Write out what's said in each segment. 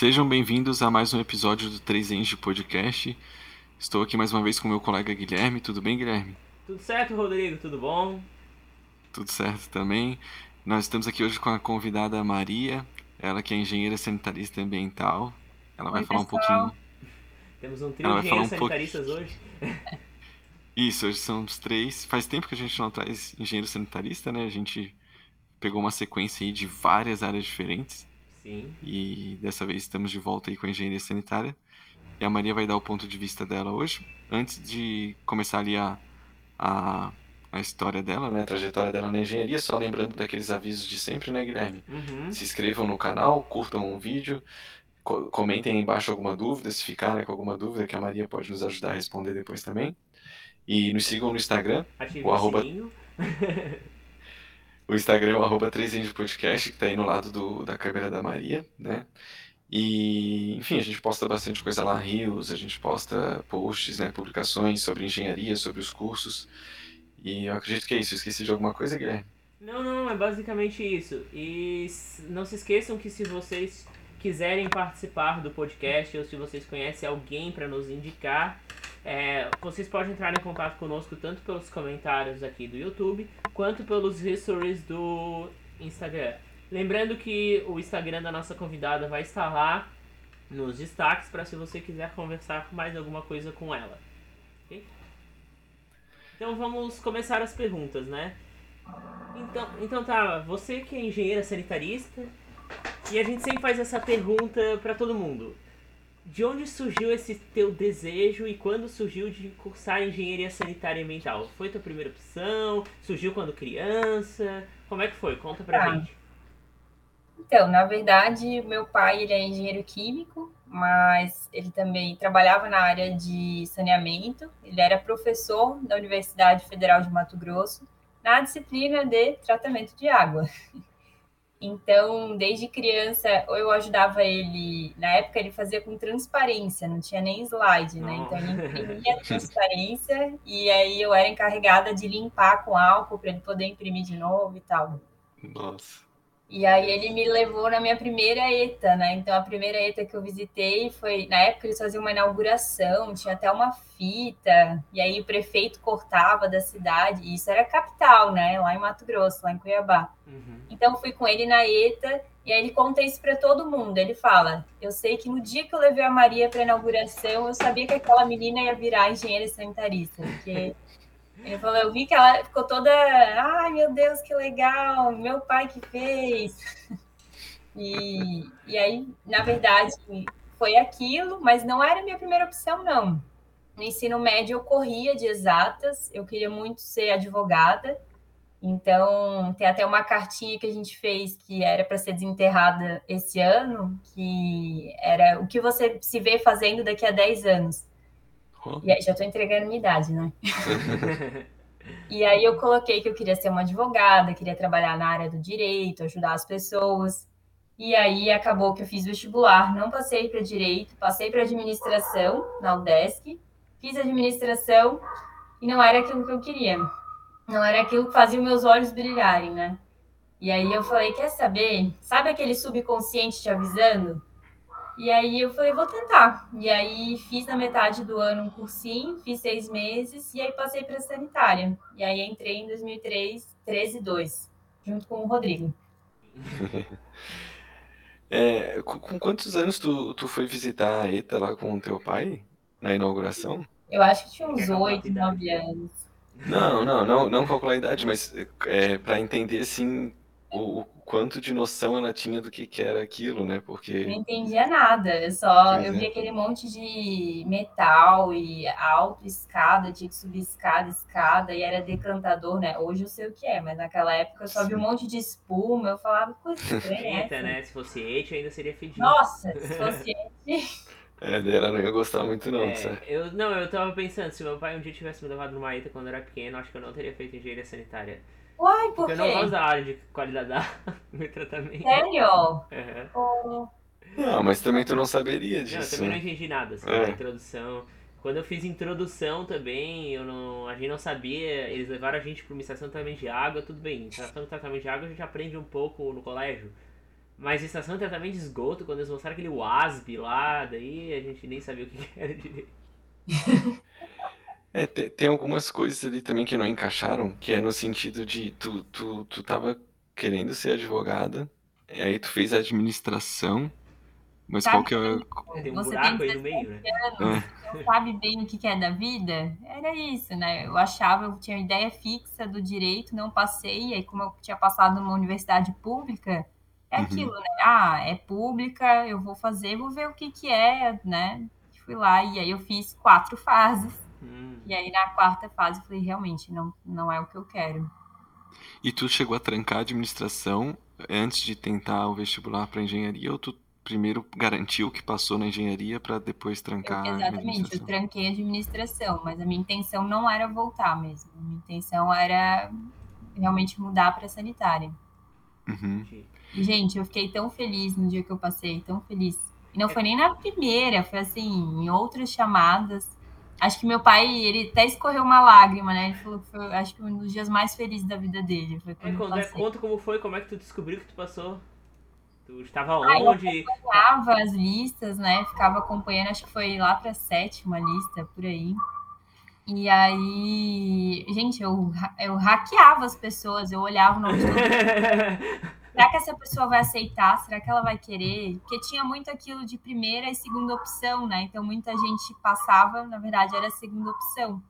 Sejam bem-vindos a mais um episódio do 3 Enge Podcast. Estou aqui mais uma vez com meu colega Guilherme. Tudo bem, Guilherme? Tudo certo, Rodrigo? Tudo bom? Tudo certo também. Nós estamos aqui hoje com a convidada Maria, ela que é engenheira sanitarista ambiental. Ela vai Oi, falar um pessoal. pouquinho. Temos um trio Ela de engenheiros um sanitaristas hoje. Isso, hoje são os três. Faz tempo que a gente não traz engenheiro sanitarista, né? A gente pegou uma sequência aí de várias áreas diferentes. Sim. E dessa vez estamos de volta aí com a engenharia sanitária. E a Maria vai dar o ponto de vista dela hoje. Antes de começar ali a, a, a história dela, né? A trajetória dela na engenharia, só lembrando daqueles avisos de sempre, né, Guilherme? Uhum. Se inscrevam no canal, curtam o vídeo, co- comentem aí embaixo alguma dúvida, se ficarem com alguma dúvida, que a Maria pode nos ajudar a responder depois também. E nos sigam no Instagram, Ative O o, arroba-. O Instagram é o arroba 3 Podcast, que tá aí no lado do, da câmera da Maria, né? E, enfim, a gente posta bastante coisa lá, rios, a gente posta posts, né, publicações sobre engenharia, sobre os cursos. E eu acredito que é isso. Esqueci de alguma coisa, Guilherme? Não, não, é basicamente isso. E não se esqueçam que se vocês quiserem participar do podcast ou se vocês conhecem alguém para nos indicar, é, vocês podem entrar em contato conosco tanto pelos comentários aqui do YouTube quanto pelos stories do Instagram. Lembrando que o Instagram da nossa convidada vai estar lá nos destaques para se você quiser conversar mais alguma coisa com ela. ok? Então vamos começar as perguntas, né? Então, então tá, você que é engenheira sanitarista, e a gente sempre faz essa pergunta pra todo mundo. De onde surgiu esse teu desejo e quando surgiu de cursar engenharia sanitária e ambiental? Foi tua primeira opção? Surgiu quando criança? Como é que foi? Conta pra Ah. gente. Então, na verdade, meu pai ele é engenheiro químico, mas ele também trabalhava na área de saneamento. Ele era professor da Universidade Federal de Mato Grosso na disciplina de tratamento de água. Então, desde criança, eu ajudava ele. Na época, ele fazia com transparência, não tinha nem slide, né? Então, ele imprimia a transparência e aí eu era encarregada de limpar com álcool para ele poder imprimir de novo e tal. Nossa. E aí ele me levou na minha primeira ETA, né? Então a primeira ETA que eu visitei foi, na época eles faziam uma inauguração, tinha até uma fita, e aí o prefeito cortava da cidade, e isso era capital, né? Lá em Mato Grosso, lá em Cuiabá. Uhum. Então fui com ele na ETA, e aí ele conta isso para todo mundo. Ele fala: "Eu sei que no dia que eu levei a Maria para inauguração, eu sabia que aquela menina ia virar engenheira sanitarista, porque ele falou, eu vi que ela ficou toda, ai meu Deus, que legal, meu pai que fez. E, e aí, na verdade, foi aquilo, mas não era a minha primeira opção, não. No ensino médio eu corria de exatas, eu queria muito ser advogada. Então, tem até uma cartinha que a gente fez que era para ser desenterrada esse ano, que era o que você se vê fazendo daqui a 10 anos. E aí, já estou entregando minha idade, né? E aí eu coloquei que eu queria ser uma advogada, queria trabalhar na área do direito, ajudar as pessoas. E aí acabou que eu fiz vestibular, não passei para direito, passei para administração na UDESC, fiz administração e não era aquilo que eu queria. Não era aquilo que fazia meus olhos brilharem, né? E aí eu falei, quer saber? Sabe aquele subconsciente te avisando? E aí eu falei, vou tentar. E aí fiz na metade do ano um cursinho, fiz seis meses e aí passei para sanitária. E aí entrei em 2003, 13 2, junto com o Rodrigo. É, com, com quantos anos tu, tu foi visitar a ETA lá com o teu pai? Na inauguração? Eu acho que tinha uns Quer calcular a 8, idade? 9 anos. Não, não, não, não calcular a idade, mas é, para entender assim o quanto de noção ela tinha do que, que era aquilo, né? Não Porque entendia nada, eu só eu é. vi aquele monte de metal e alto escada, tinha que subir escada, escada, e era decantador, né? Hoje eu sei o que é, mas naquela época eu só vi um monte de espuma, eu falava coisa estranha é Eita, essa? né? Se fosse Eight ainda seria fedido. Nossa, se fosse é, daí ela não ia gostar muito não, É, certo? eu, não, eu tava pensando, se meu pai um dia tivesse me levado numa ETA quando eu era pequeno, acho que eu não teria feito engenharia sanitária. Uai, por Porque eu não quê? gosto da área de qualidade da e tratamento. Sério? Oh, Não, mas também tu não saberia Não, eu disso, também não né? entendi nada, assim, É. da introdução. Quando eu fiz introdução também, eu não, a gente não sabia, eles levaram a gente para uma estação de tratamento de água, tudo bem. Estação de tratamento de água a gente aprende um pouco no colégio. Mas estação de tratamento de esgoto, quando eles mostraram aquele WASP lá, daí a gente nem sabia o que era direito. É, te- tem, algumas coisas ali também que não encaixaram, que é no sentido de tu, tu, tu tava querendo ser advogada, e aí tu fez administração, mas Sabe qual que é. Tem um Você buraco tem aí no meio, né? anos, não sabe bem o que é da vida? Era isso, né? Eu achava, eu tinha uma ideia fixa do direito, não passei, aí como eu tinha passado numa universidade pública, é Uhum. aquilo, né? Ah, é pública, eu vou fazer, vou ver o que que é, né? Fui lá e aí eu fiz quatro fases. Hum. E aí na quarta fase eu falei, realmente, não, não é o que eu quero. E tu chegou a trancar a administração antes de tentar o vestibular para engenharia, ou tu primeiro garantiu que passou na engenharia para depois Eu, trancar a exatamente, eu administração? tranquei a administração, mas a minha intenção não era voltar mesmo. A minha intenção era realmente mudar para sanitária. Uhum. Gente, eu fiquei tão feliz no dia que eu passei, tão feliz. E não foi nem na primeira, foi assim, em outras chamadas. Acho que meu pai, ele até escorreu uma lágrima, né? Ele falou que foi, acho que um dos dias mais felizes da vida dele. Foi É, quando eu quando é, conta como foi, como é que tu descobriu que tu passou? Tu estava Ah, eu onde? acompanhava as listas, né? Ficava acompanhando, acho que foi lá pra sétima lista, por aí. E aí, gente, eu, eu hackeava as pessoas, eu olhava o nome de todo Será que essa pessoa vai aceitar? Será que ela vai querer? Porque tinha muito aquilo de primeira e segunda opção, né? Então muita gente passava, na verdade era a segunda opção.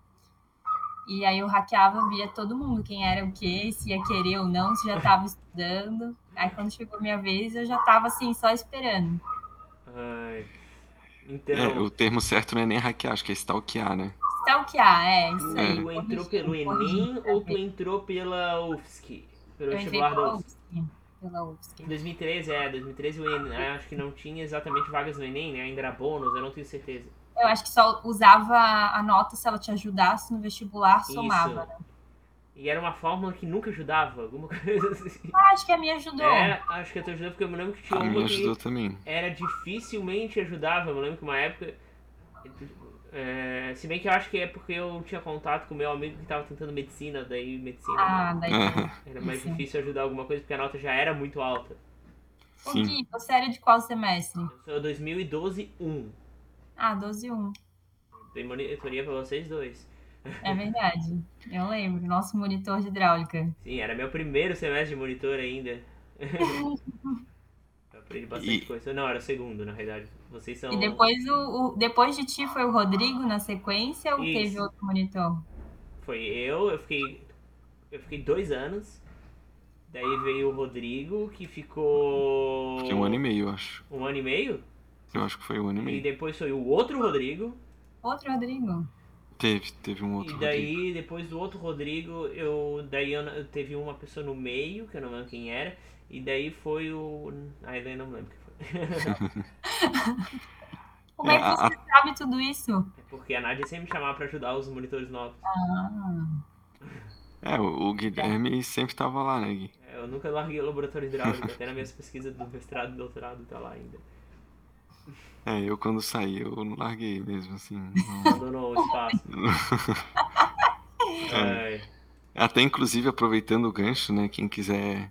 E aí eu hackeava, via todo mundo quem era o quê, se ia querer ou não, se já estava estudando. Aí quando chegou a minha vez, eu já estava assim, só esperando. Ai. É, Então, o termo certo não é nem hackear, acho que é stalkear, né? Stalkear, é isso aí. tu entrou pelo Enem ou tu entrou pela UFSC? Pelo Eu entrei vestibular da pela UFSC? Pela UFSC. 2013, é, 2013 o Enem, acho que não tinha exatamente vagas no Enem, né? Ainda era bônus, eu não tenho certeza. Eu acho que só usava a nota se ela te ajudasse no vestibular, somava. Isso. E era uma fórmula que nunca ajudava, alguma coisa assim. Ah, acho que a minha ajudou. É, acho que eu tô ajudando porque eu me lembro que tinha A uma minha que ajudou também. era dificilmente ajudava. Eu me lembro que uma época. É, se bem que eu acho que é porque eu tinha contato com meu amigo que tava tentando medicina, daí medicina Ah, daí. era mais sim. difícil ajudar alguma coisa porque a nota já era muito alta. Sim. Gui, você era de qual semestre? Eu sou 2012 1. Ah, 12 1. Dei monitoria pra vocês dois. É verdade. Eu lembro. Nosso monitor de hidráulica. Sim, era meu primeiro semestre de monitor ainda. eu aprendi bastante E- coisa. Não, era o segundo, na realidade. Vocês são. E depois, o, o- depois de ti foi o Rodrigo na sequência ou Isso. teve outro monitor? Foi eu, eu fiquei. Eu fiquei dois anos. Daí veio o Rodrigo, que ficou. Fiquei um ano e meio, eu acho. Um ano e meio. Eu acho que foi um ano e E meio. depois foi o outro Rodrigo. Outro Rodrigo? Teve, teve um outro e daí, Rodrigo. depois do outro Rodrigo, eu. Daí eu, eu teve uma pessoa no meio, que eu não lembro quem era. E daí foi o. Aí daí eu não lembro. Como é, É, que a- você sabe tudo isso? É porque a Nádia sempre chamava pra ajudar os monitores novos. Ah, É, o, o Guilherme sempre tava lá, né, Gui? É, Eu nunca larguei o laboratório hidráulico, até nas minhas pesquisas do mestrado e doutorado tá lá ainda. É, eu quando saí, eu não larguei mesmo, assim. não- Abandonou o espaço. Ai. Até inclusive aproveitando o gancho, né? Quem quiser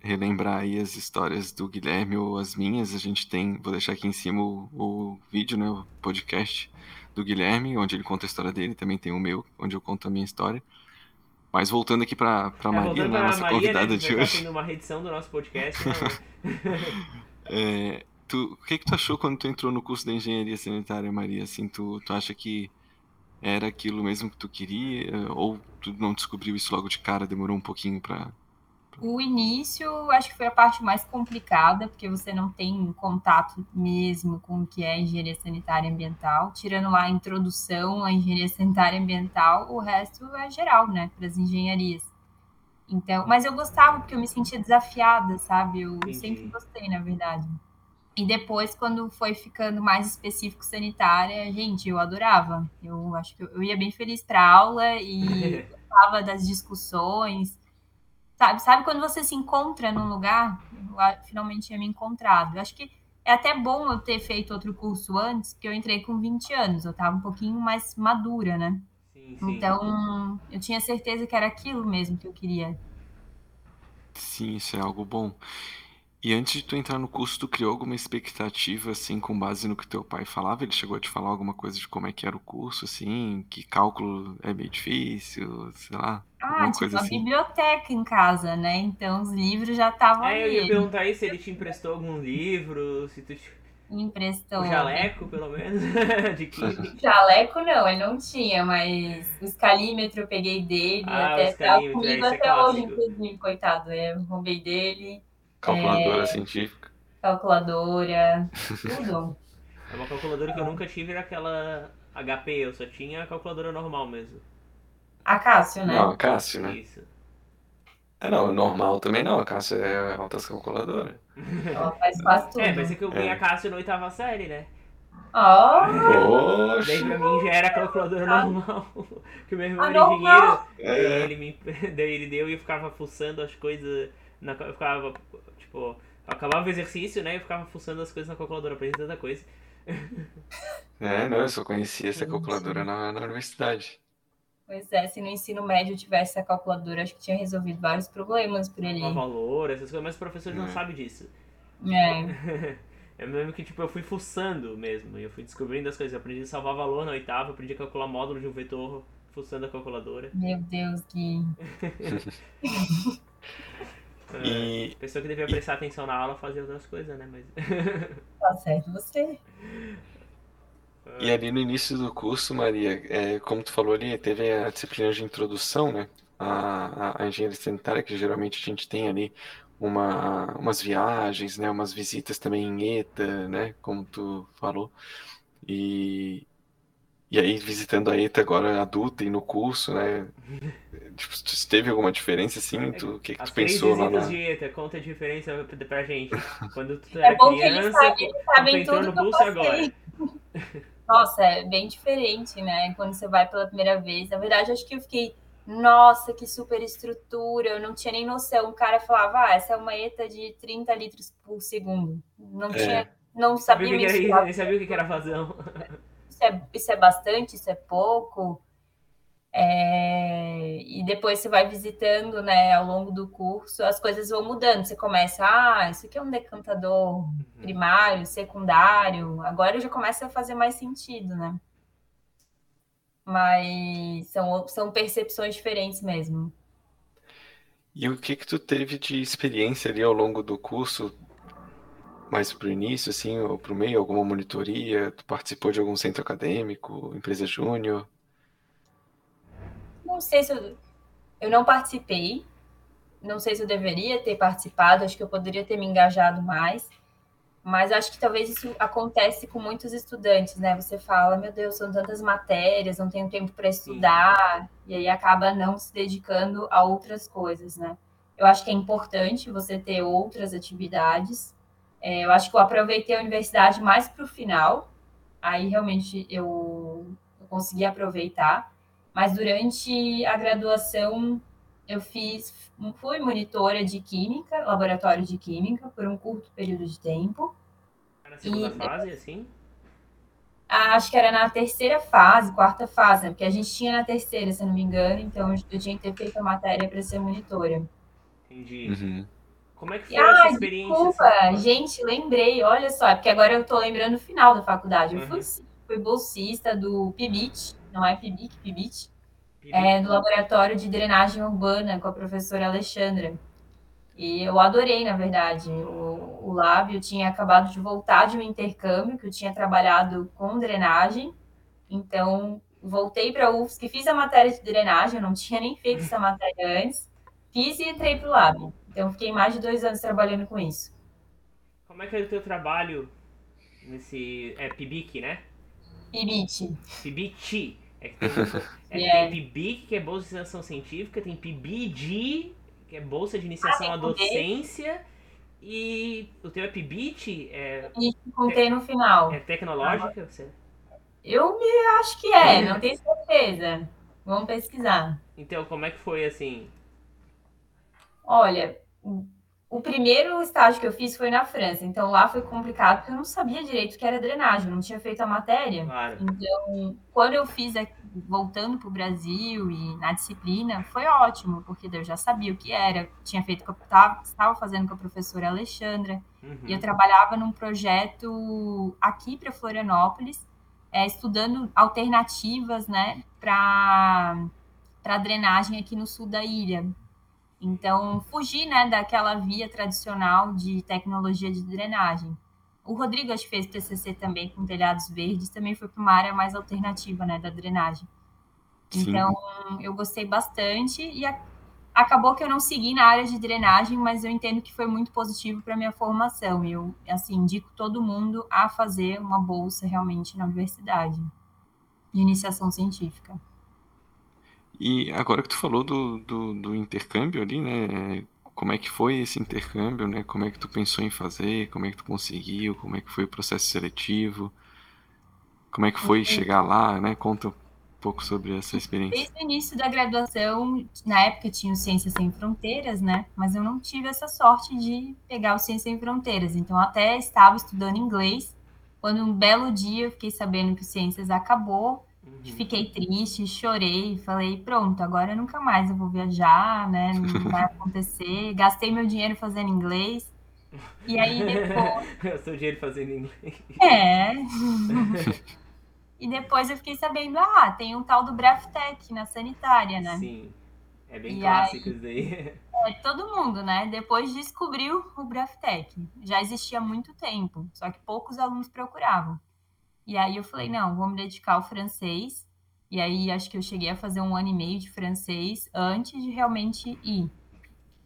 relembrar aí as histórias do Guilherme ou as minhas, a gente tem, vou deixar aqui em cima o, o vídeo, né? O podcast do Guilherme, onde ele conta a história dele, também tem o meu, onde eu conto a minha história. Mas voltando aqui pra, pra É, Maria, voltando né, pra nossa Maria, convidada né, de hoje. tendo uma reedição do nosso podcast. né? É, tu, o que que tu achou quando tu entrou no curso da engenharia sanitária, Maria? Assim, tu, tu acha que era aquilo mesmo que tu queria? Ou tu não descobriu isso logo de cara, demorou um pouquinho pra... O início, acho que foi a parte mais complicada, porque você não tem contato mesmo com o que é engenharia sanitária e ambiental. Tirando lá a introdução à engenharia sanitária e ambiental, o resto é geral, né, para as engenharias. Então, mas eu gostava porque eu me sentia desafiada, sabe? Eu Entendi. sempre gostei, na verdade. E depois, quando foi ficando mais específico sanitária, gente, eu adorava. Eu acho que eu, eu ia bem feliz para aula e gostava das discussões. Sabe, sabe quando você se encontra num lugar? Eu finalmente tinha me encontrado. Eu acho que é até bom eu ter feito outro curso antes, porque eu entrei com 20 anos, eu estava um pouquinho mais madura, né? Sim, sim. Então, eu tinha certeza que era aquilo mesmo que eu queria. Sim, isso é algo bom. E antes de tu entrar no curso, tu criou alguma expectativa, assim, com base no que teu pai falava? Ele chegou a te falar alguma coisa de como é que era o curso, assim? Que cálculo é meio difícil, sei lá, Ah, tipo, a assim? biblioteca em casa, né? Então os livros já estavam É, eu ia ali. perguntar aí se ele te emprestou algum livro, se tu te... Emprestou. O jaleco, pelo menos, de química. Jaleco não, ele não tinha, mas o escalímetro eu peguei dele, Ah, o até tá escalímetro, comigo esse é até hoje, inclusive, coitado. é, Eu roubei dele, Calculadora científica. calculadora, tudo. É uma calculadora que eu nunca tive, era aquela HP, eu só tinha a calculadora normal mesmo. A Cássio, né? Não, a Cássio, né? Isso. É, não, normal também não, a Cássio é altas calculadoras. Ela faz quase tudo. É, mas é que eu ganhei É. a Cássio na oitava série, né? Ó, Daí pra mim já era a calculadora normal. que o meu irmão Ah, era engenheiro. normal? Daí É. ele, me, daí ele deu e eu ficava fuçando as coisas. Na, eu ficava, tipo, acabava o exercício, né? Eu ficava fuçando as coisas na calculadora, aprendi tanta coisa. É, não, eu só conhecia essa calculadora na, na universidade. Pois é, se no ensino médio tivesse essa calculadora, acho que tinha resolvido vários problemas por ali. Qual valor, essas coisas, mas os professores não É. sabem disso. É, Eu lembro que tipo, eu fui fuçando mesmo, e eu fui descobrindo as coisas. Eu aprendi a salvar valor na oitava, aprendi a calcular módulo de um vetor fuçando a calculadora. meu Deus, que. É, E, Pessoa que devia prestar atenção na aula fazia outras coisas, né? Mas. Tá certo, você. e ali no início do curso, Maria, é, como tu falou ali, teve a disciplina de introdução, né? A, a, a engenharia sanitária, que geralmente a gente tem ali uma, umas viagens, né? Umas visitas também em ETA, né? Como tu falou. E, e aí, visitando a ETA agora adulta e no curso, né? Tipo, teve alguma diferença, assim? Tu, o que que As tu pensou lá na... de ETA, conta a diferença pra- gente. Quando tu É era bom que eles criança, sabem, eles sabem tu entrou tudo no que eu curso agora. Nossa, é bem diferente, né? Quando você vai pela primeira vez. Na verdade, acho que eu fiquei, nossa, que super estrutura. Eu não tinha nem noção. O cara falava, ah, essa é uma ETA de 30 litros por segundo. Não É. tinha, não Sabia sabia mensurar. nem sabia o que que era vazão. Isso é, isso é bastante, isso é pouco. É, e depois você vai visitando, né, ao longo do curso, as coisas vão mudando. Você começa, ah, isso aqui é um decantador primário, secundário. Agora já começa a fazer mais sentido, né? Mas são, são percepções diferentes mesmo. E o que que tu teve de experiência ali ao longo do curso, mais pro início, assim, ou pro meio, alguma monitoria? Tu participou de algum centro acadêmico, empresa júnior? Não sei se eu, eu não participei, não sei se eu deveria ter participado, acho que eu poderia ter me engajado mais, mas acho que talvez isso acontece com muitos estudantes, né? Você fala, meu Deus, são tantas matérias, não tenho tempo para estudar, e aí acaba não se dedicando a outras coisas, né? Eu acho que é importante você ter outras atividades. É, eu acho que eu aproveitei a universidade mais para o final, aí realmente eu, eu consegui aproveitar. Mas durante a graduação eu fiz, fui monitora de química, laboratório de química, por um curto período de tempo. Na segunda E- fase, assim? Ah, Acho que era na terceira fase, quarta fase, né? porque a gente tinha na terceira, se eu não me engano, então eu tinha que ter feito a matéria para ser monitora. Entendi. Uhum. Como é que foi Ah, essa experiência? Desculpa, assim? gente, lembrei, olha só, é porque agora eu tô lembrando o final da faculdade. Eu Uhum. fui, sim, fui bolsista do PIBIT, não é PIBIC, PIBIT, Pibi- é, do laboratório de drenagem urbana com a professora Alexandra. E eu adorei, na verdade. O, o lab, eu tinha acabado de voltar de um intercâmbio, que eu tinha trabalhado com drenagem. Então, voltei para a UFSC, fiz a matéria de drenagem, eu não tinha nem feito essa matéria antes. Fiz e entrei para o lab. Então, fiquei mais de dois anos trabalhando com isso. Como é que é o teu trabalho nesse. É PIBIC, né? PIBIT. PIBIT. É que tem, é, Yeah. tem PIBIC, que é Bolsa de Iniciação Científica, tem PIBID, que é Bolsa de Iniciação Ah, à. Docência, e o teu é PIBIT, é, E contei no final. é tecnológica? Você- Eu me acho que é, não tenho certeza. Vamos pesquisar. Então, como é que foi assim? Olha, o- primeiro estágio que eu fiz foi na França, então lá foi complicado porque eu não sabia direito o que era drenagem, não tinha feito a matéria. Claro. Então, quando eu fiz, voltando para o Brasil e na disciplina, foi ótimo, porque eu já sabia o que era, tinha feito que eu estava fazendo com a professora Alexandra, uhum. e eu trabalhava num projeto aqui para Florianópolis, é, estudando alternativas né, para drenagem aqui no sul da ilha. Então, fugir né, daquela via tradicional de tecnologia de drenagem. O Rodrigo, acho que fez TCC também com telhados verdes, também foi para uma área mais alternativa, né, da drenagem. Sim. Então, eu gostei bastante e a, acabou que eu não segui na área de drenagem, mas eu entendo que foi muito positivo para minha formação. Eu, assim, indico todo mundo a fazer uma bolsa realmente na universidade de iniciação científica. E agora que tu falou do, do, do intercâmbio ali, né, como é que foi esse intercâmbio, né? Como é que tu pensou em fazer? Como é que tu conseguiu? Como é que foi o processo seletivo? Como é que foi chegar lá, né? Conta um pouco sobre essa experiência. Desde o início da graduação, na época tinha o Ciências Sem Fronteiras, né? Mas eu não tive essa sorte de pegar o Ciências Sem Fronteiras. Então, até estava estudando inglês, quando um belo dia eu fiquei sabendo que o Ciências acabou Uhum. Fiquei triste, chorei, falei, pronto, agora nunca mais eu vou viajar, né? Não vai acontecer. Gastei meu dinheiro fazendo inglês. E aí depois. Gastou dinheiro fazendo inglês. É. e depois eu fiquei sabendo, ah, tem um tal do Braftec na sanitária, né? Sim. É bem e clássico aí, isso daí. É, todo mundo, né? Depois descobriu o Braftec. Já existia há muito tempo, só que poucos alunos procuravam. E aí eu falei, não, vou me dedicar ao francês. E aí acho que eu cheguei a fazer um ano e meio de francês antes de realmente ir.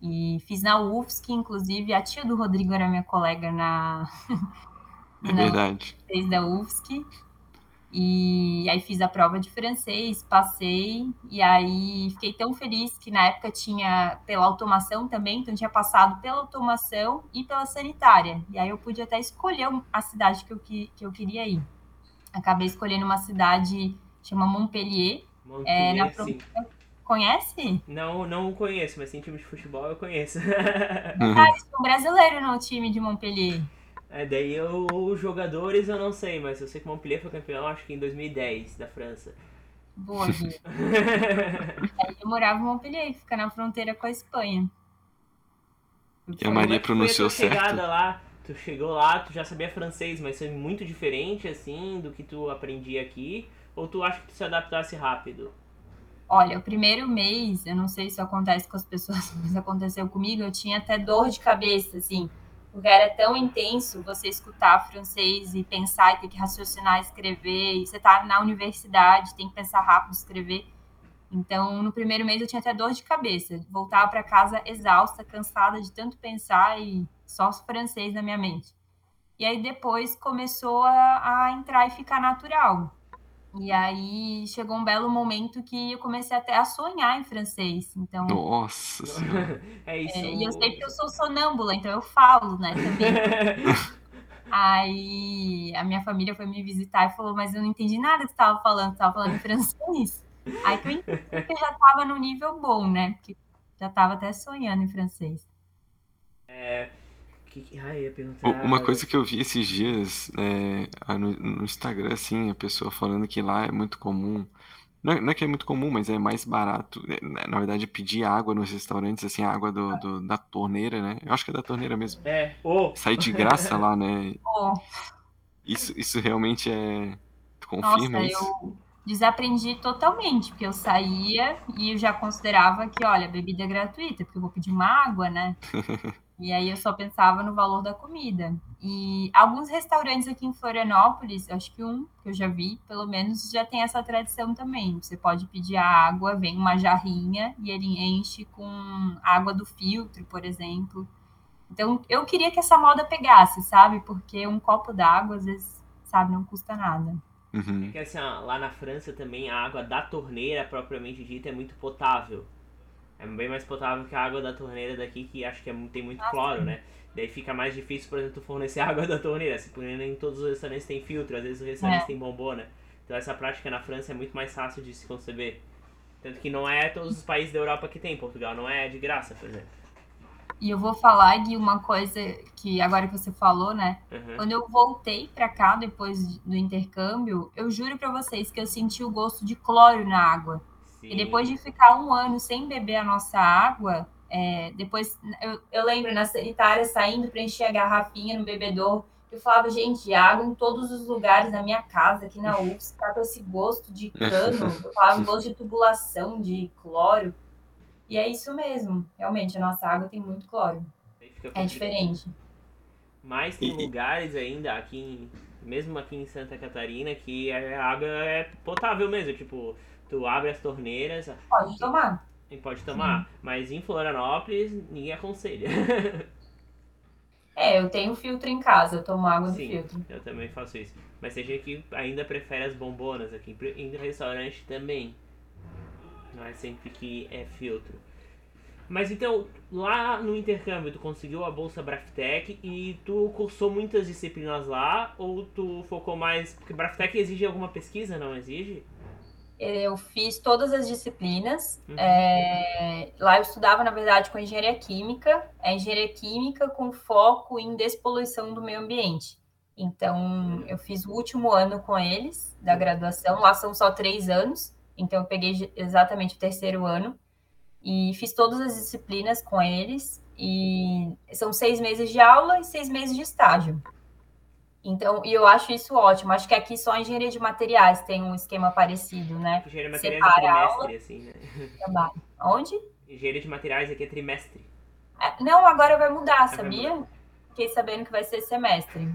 E fiz na UFSC, inclusive, a tia do Rodrigo era minha colega na. É verdade. Fez da UFSC. E aí fiz a prova de francês, passei, e aí fiquei tão feliz que na época tinha pela automação também, então tinha passado pela automação e pela sanitária. E aí eu pude até escolher a cidade que eu, que, que eu queria ir acabei escolhendo uma cidade chama Montpellier. Montpellier, é, na sim. Conhece? Não, não conheço, mas tem time de futebol eu conheço. ah, um brasileiro no time de Montpellier. É, daí eu, os jogadores eu não sei, mas eu sei que Montpellier foi campeão, acho que em 2010, da França. Boa, Aí eu morava em Montpellier, fica na fronteira com a Espanha. E a Maria pronunciou certo. lá? Tu chegou lá, tu já sabia francês, mas foi muito diferente, assim, do que tu aprendia aqui? Ou tu acha que tu se adaptasse rápido? Olha, o primeiro mês, eu não sei se acontece com as pessoas, mas aconteceu comigo, eu tinha até dor de cabeça, assim, porque era tão intenso você escutar francês e pensar e ter que raciocinar, escrever, e você tá na universidade, tem que pensar rápido, escrever. Então, no primeiro mês eu tinha até dor de cabeça, voltava para casa exausta, cansada de tanto pensar e só francês na minha mente. E aí depois começou a, a entrar e ficar natural. E aí chegou um belo momento que eu comecei até a sonhar em francês. Então. Nossa É isso. É, e eu sei que eu sou sonâmbula, então eu falo, né, também. aí a minha família foi me visitar e falou, mas eu não entendi nada que você estava falando, você estava falando em francês. Aí que eu entendi que eu já estava no nível bom, né? Porque já estava até sonhando em francês. É, que, ai, ia perguntar... Uma coisa que eu vi esses dias é, no, no, Instagram, assim, a pessoa falando que lá é muito comum. Não é, não é que é muito comum, mas é mais barato. É, na verdade, pedir água nos restaurantes, assim, água do, do, da torneira, né? Eu acho que é da torneira mesmo. É, oh. Sair de graça lá, né? Oh. Isso, isso realmente é. Tu confirma Nossa, isso? Eu desaprendi totalmente, porque eu saía e eu já considerava que, olha, bebida é gratuita, porque eu vou pedir uma água, né? E aí eu só pensava no valor da comida. E alguns restaurantes aqui em Florianópolis, acho que um que eu já vi, pelo menos, já tem essa tradição também. Você pode pedir a água, vem uma jarrinha e ele enche com água do filtro, por exemplo. Então eu queria que essa moda pegasse, sabe? Porque um copo d'água, às vezes, sabe, não custa nada. Uhum. Porque assim, ó, lá na França também a água da torneira, propriamente dita, é muito potável. É bem mais potável que a água da torneira daqui, que acho que é, tem muito cloro, né? Daí fica mais difícil, por exemplo, fornecer água da torneira. Se por nem todos os restaurantes têm filtro, às vezes os restaurantes é. têm bombona. Então essa prática na França é muito mais fácil de se conceber. Tanto que não é todos os países da Europa que tem, Portugal não é de graça, por exemplo. E eu vou falar, Gui, uma coisa que agora que você falou, né? Uhum. Quando eu voltei para cá depois do intercâmbio, eu juro para vocês que eu senti o gosto de cloro na água. Sim. E depois de ficar um ano sem beber a nossa água, é, depois eu, eu, lembro na sanitária saindo para encher a garrafinha no bebedor, eu falava, gente, água em todos os lugares na minha casa, aqui na UFS, tá com esse gosto de cano, eu falava gosto de tubulação, de cloro. E é isso mesmo, realmente, a nossa água tem muito cloro. É diferente. Mas tem lugares ainda aqui, mesmo aqui em Santa Catarina, que a água é potável mesmo, tipo, tu abre as torneiras. Pode tomar. E pode tomar. Sim. Mas em Florianópolis, ninguém aconselha. É, eu tenho filtro em casa, eu tomo água Sim, do filtro. Eu também faço isso. Mas tem gente que ainda prefere as bombonas aqui. Em restaurante também. Não é sempre que é filtro. Mas então, lá no intercâmbio, tu conseguiu a bolsa Braftec e tu cursou muitas disciplinas lá? Ou tu focou mais. Porque Braftec exige alguma pesquisa, não exige? Eu fiz todas as disciplinas. Uhum. É, lá eu estudava, na verdade, com engenharia química. É engenharia química com foco em despoluição do meio ambiente. Então, eu fiz o último ano com eles, da graduação. Lá são só três anos. Então, eu peguei exatamente o terceiro ano. E fiz todas as disciplinas com eles. E são seis meses de aula e seis meses de estágio. Então, e eu acho isso ótimo. Acho que aqui só a engenharia de materiais tem um esquema parecido, né? Engenharia de materiais Separa é trimestre, aula, assim, né? Trabalho. Onde? Engenharia de materiais aqui é trimestre. É, não, agora vai mudar, sabia? Vai mudar. Fiquei sabendo que vai ser semestre.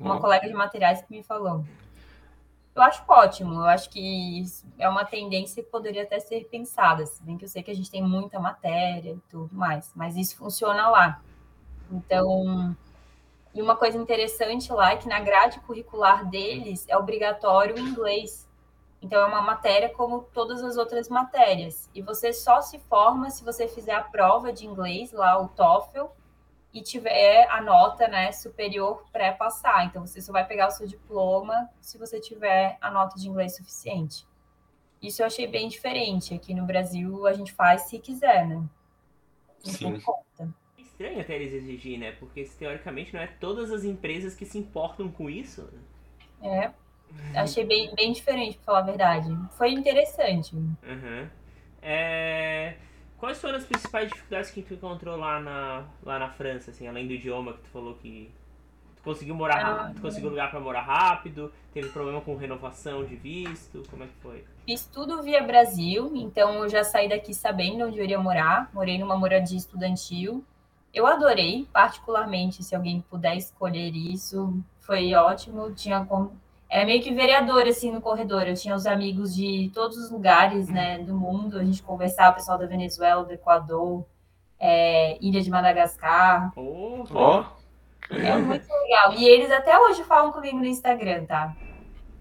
Uma colega de materiais que me falou. Eu acho ótimo, eu acho que é uma tendência que poderia até ser pensada, se bem que eu sei que a gente tem muita matéria e tudo mais, mas isso funciona lá. Então, e uma coisa interessante lá é que na grade curricular deles é obrigatório o inglês. Então é uma matéria como todas as outras matérias. E você só se forma se você fizer a prova de inglês lá, o TOEFL, e tiver a nota né, superior pré-passar. Então você só vai pegar o seu diploma se você tiver a nota de inglês suficiente. Isso eu achei bem diferente. Aqui no Brasil a gente faz se quiser, né? Sim. Conta estranho até eles exigir, né? Porque teoricamente não é todas as empresas que se importam com isso. Né? É. Achei bem, bem diferente, pra falar a verdade. Foi interessante. Uhum. É... Quais foram as principais dificuldades que tu encontrou lá na, lá na França, assim, além do idioma que tu falou que tu conseguiu morar, ah, tu conseguiu lugar para morar rápido, teve problema com renovação de visto, como é que foi? Fiz tudo via Brasil, então eu já saí daqui sabendo onde eu iria morar, morei numa moradia estudantil, eu adorei, particularmente, se alguém puder escolher isso, foi ótimo. Tinha era meio que vereador assim no corredor. Eu tinha os amigos de todos os lugares, né, do mundo. A gente conversava, pessoal da Venezuela, do Equador, é, Ilha de Madagascar. Oh, oh. É muito legal. E eles até hoje falam comigo no Instagram, tá?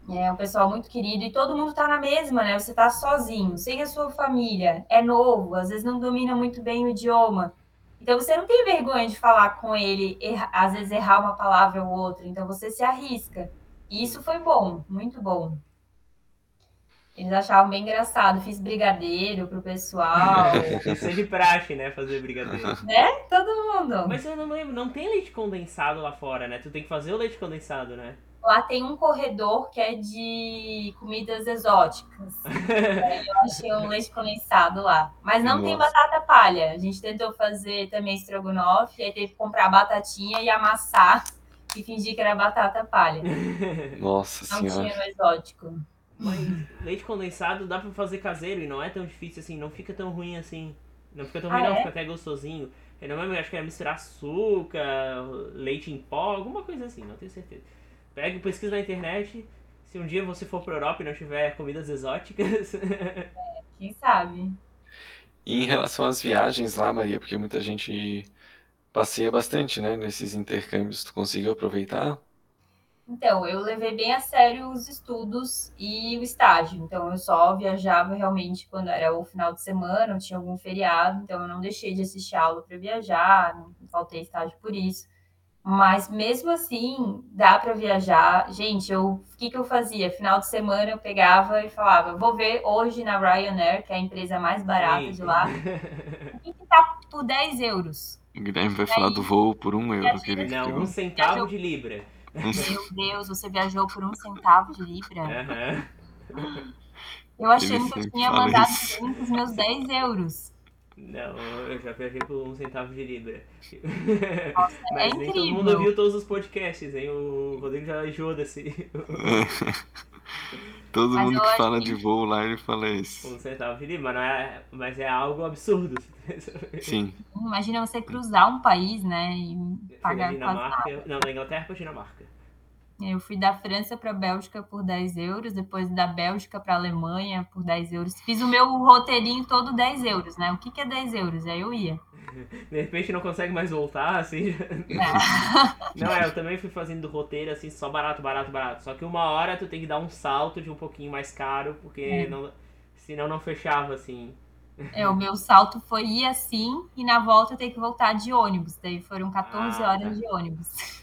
É um pessoal muito querido e todo mundo tá na mesma, né? Você tá sozinho, sem a sua família, é novo, às vezes não domina muito bem o idioma. Então você não tem vergonha de falar com ele, erra, às vezes errar uma palavra ou outra. Então você se arrisca. E isso foi bom, muito bom. Eles achavam bem engraçado. Fiz brigadeiro pro pessoal. Isso é de praxe, né? Fazer brigadeiro. Né? Todo mundo. Mas eu não lembro, não tem leite condensado lá fora, né? Tu tem que fazer o leite condensado, né? Lá tem um corredor que é de comidas exóticas. eu achei um leite condensado lá. Mas não Nossa. tem batata palha. A gente tentou fazer também estrogonofe, aí teve que comprar batatinha e amassar e fingir que era batata palha. Nossa não senhora. Não tinha no exótico. Mas leite condensado dá pra fazer caseiro e não é tão difícil assim, não fica tão ruim assim. Não fica tão ruim, ah, não, é? fica até gostosinho. Eu não lembro, acho que era misturar açúcar, leite em pó, alguma coisa assim, não tenho certeza. Pegue, pesquisa na internet. Se um dia você for para Europa e não tiver comidas exóticas. É, quem sabe? E em relação às viagens lá, Maria, porque muita gente passeia bastante, né, nesses intercâmbios, tu conseguiu aproveitar? Então, eu levei bem a sério os estudos e o estágio. Então, eu só viajava realmente quando era o final de semana, ou tinha algum feriado. Então, eu não deixei de assistir aula para viajar, não faltei estágio por isso. Mas mesmo assim, dá para viajar. Gente, eu, o que, que eu fazia? Final de semana eu pegava e falava: vou ver hoje na Ryanair, que é a empresa mais barata de lá, o que, que tá por 10 euros. O Guilherme vai falar do voo por um euro. Que ele Não, um centavo de libra. Meu Deus, você viajou por um centavo de libra? Aham. Eu achei que eu tinha mandado os meus 10 euros. Não, eu já viajei por um centavo de libra. Nossa, Mas é nem todo incrível. mundo ouviu todos os podcasts, hein? O Rodrigo já enjoou desse Todo Mas mundo que fala que- de voo lá, ele fala isso. um centavo de libra, mas, é, mas é algo absurdo. Sim. Imagina você cruzar um país, né? E pagar Dinamarca, não, da Inglaterra pra Dinamarca. Eu fui da França para a Bélgica por 10 euros, depois da Bélgica para a Alemanha por 10 euros. Fiz o meu roteirinho todo 10 euros, né? O que, que é 10 euros? Aí eu ia. De repente não consegue mais voltar, assim. É. Não, é, eu também fui fazendo roteiro assim, só barato, barato, barato. Só que uma hora tu tem que dar um salto de um pouquinho mais caro, porque É. não, senão não fechava, assim. É, o meu salto foi ir assim e na volta eu tenho que voltar de ônibus. Daí foram 14 Ah, horas tá. de ônibus.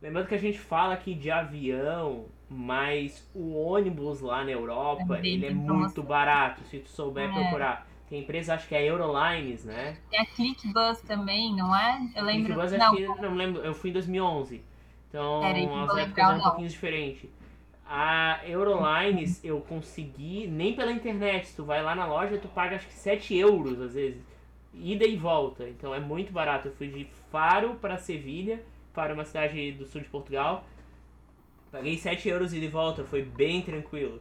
Lembrando que a gente fala aqui de avião, mas o ônibus lá na Europa, Também ele é muito barato, se tu souber É. procurar. Tem empresa, acho que é a Eurolines, né? Tem a ClickBus também, não é? Eu lembro. Acho Não, que, não lembro, eu fui em 2011. Então, eu as épocas eram um nome. pouquinho diferentes. A Eurolines eu consegui, nem pela internet, tu vai lá na loja, tu paga acho que 7 euros às vezes, ida e volta, então é muito barato. Eu fui de Faro para Sevilha, para uma cidade do sul de Portugal, paguei 7 euros e volta, foi bem tranquilo.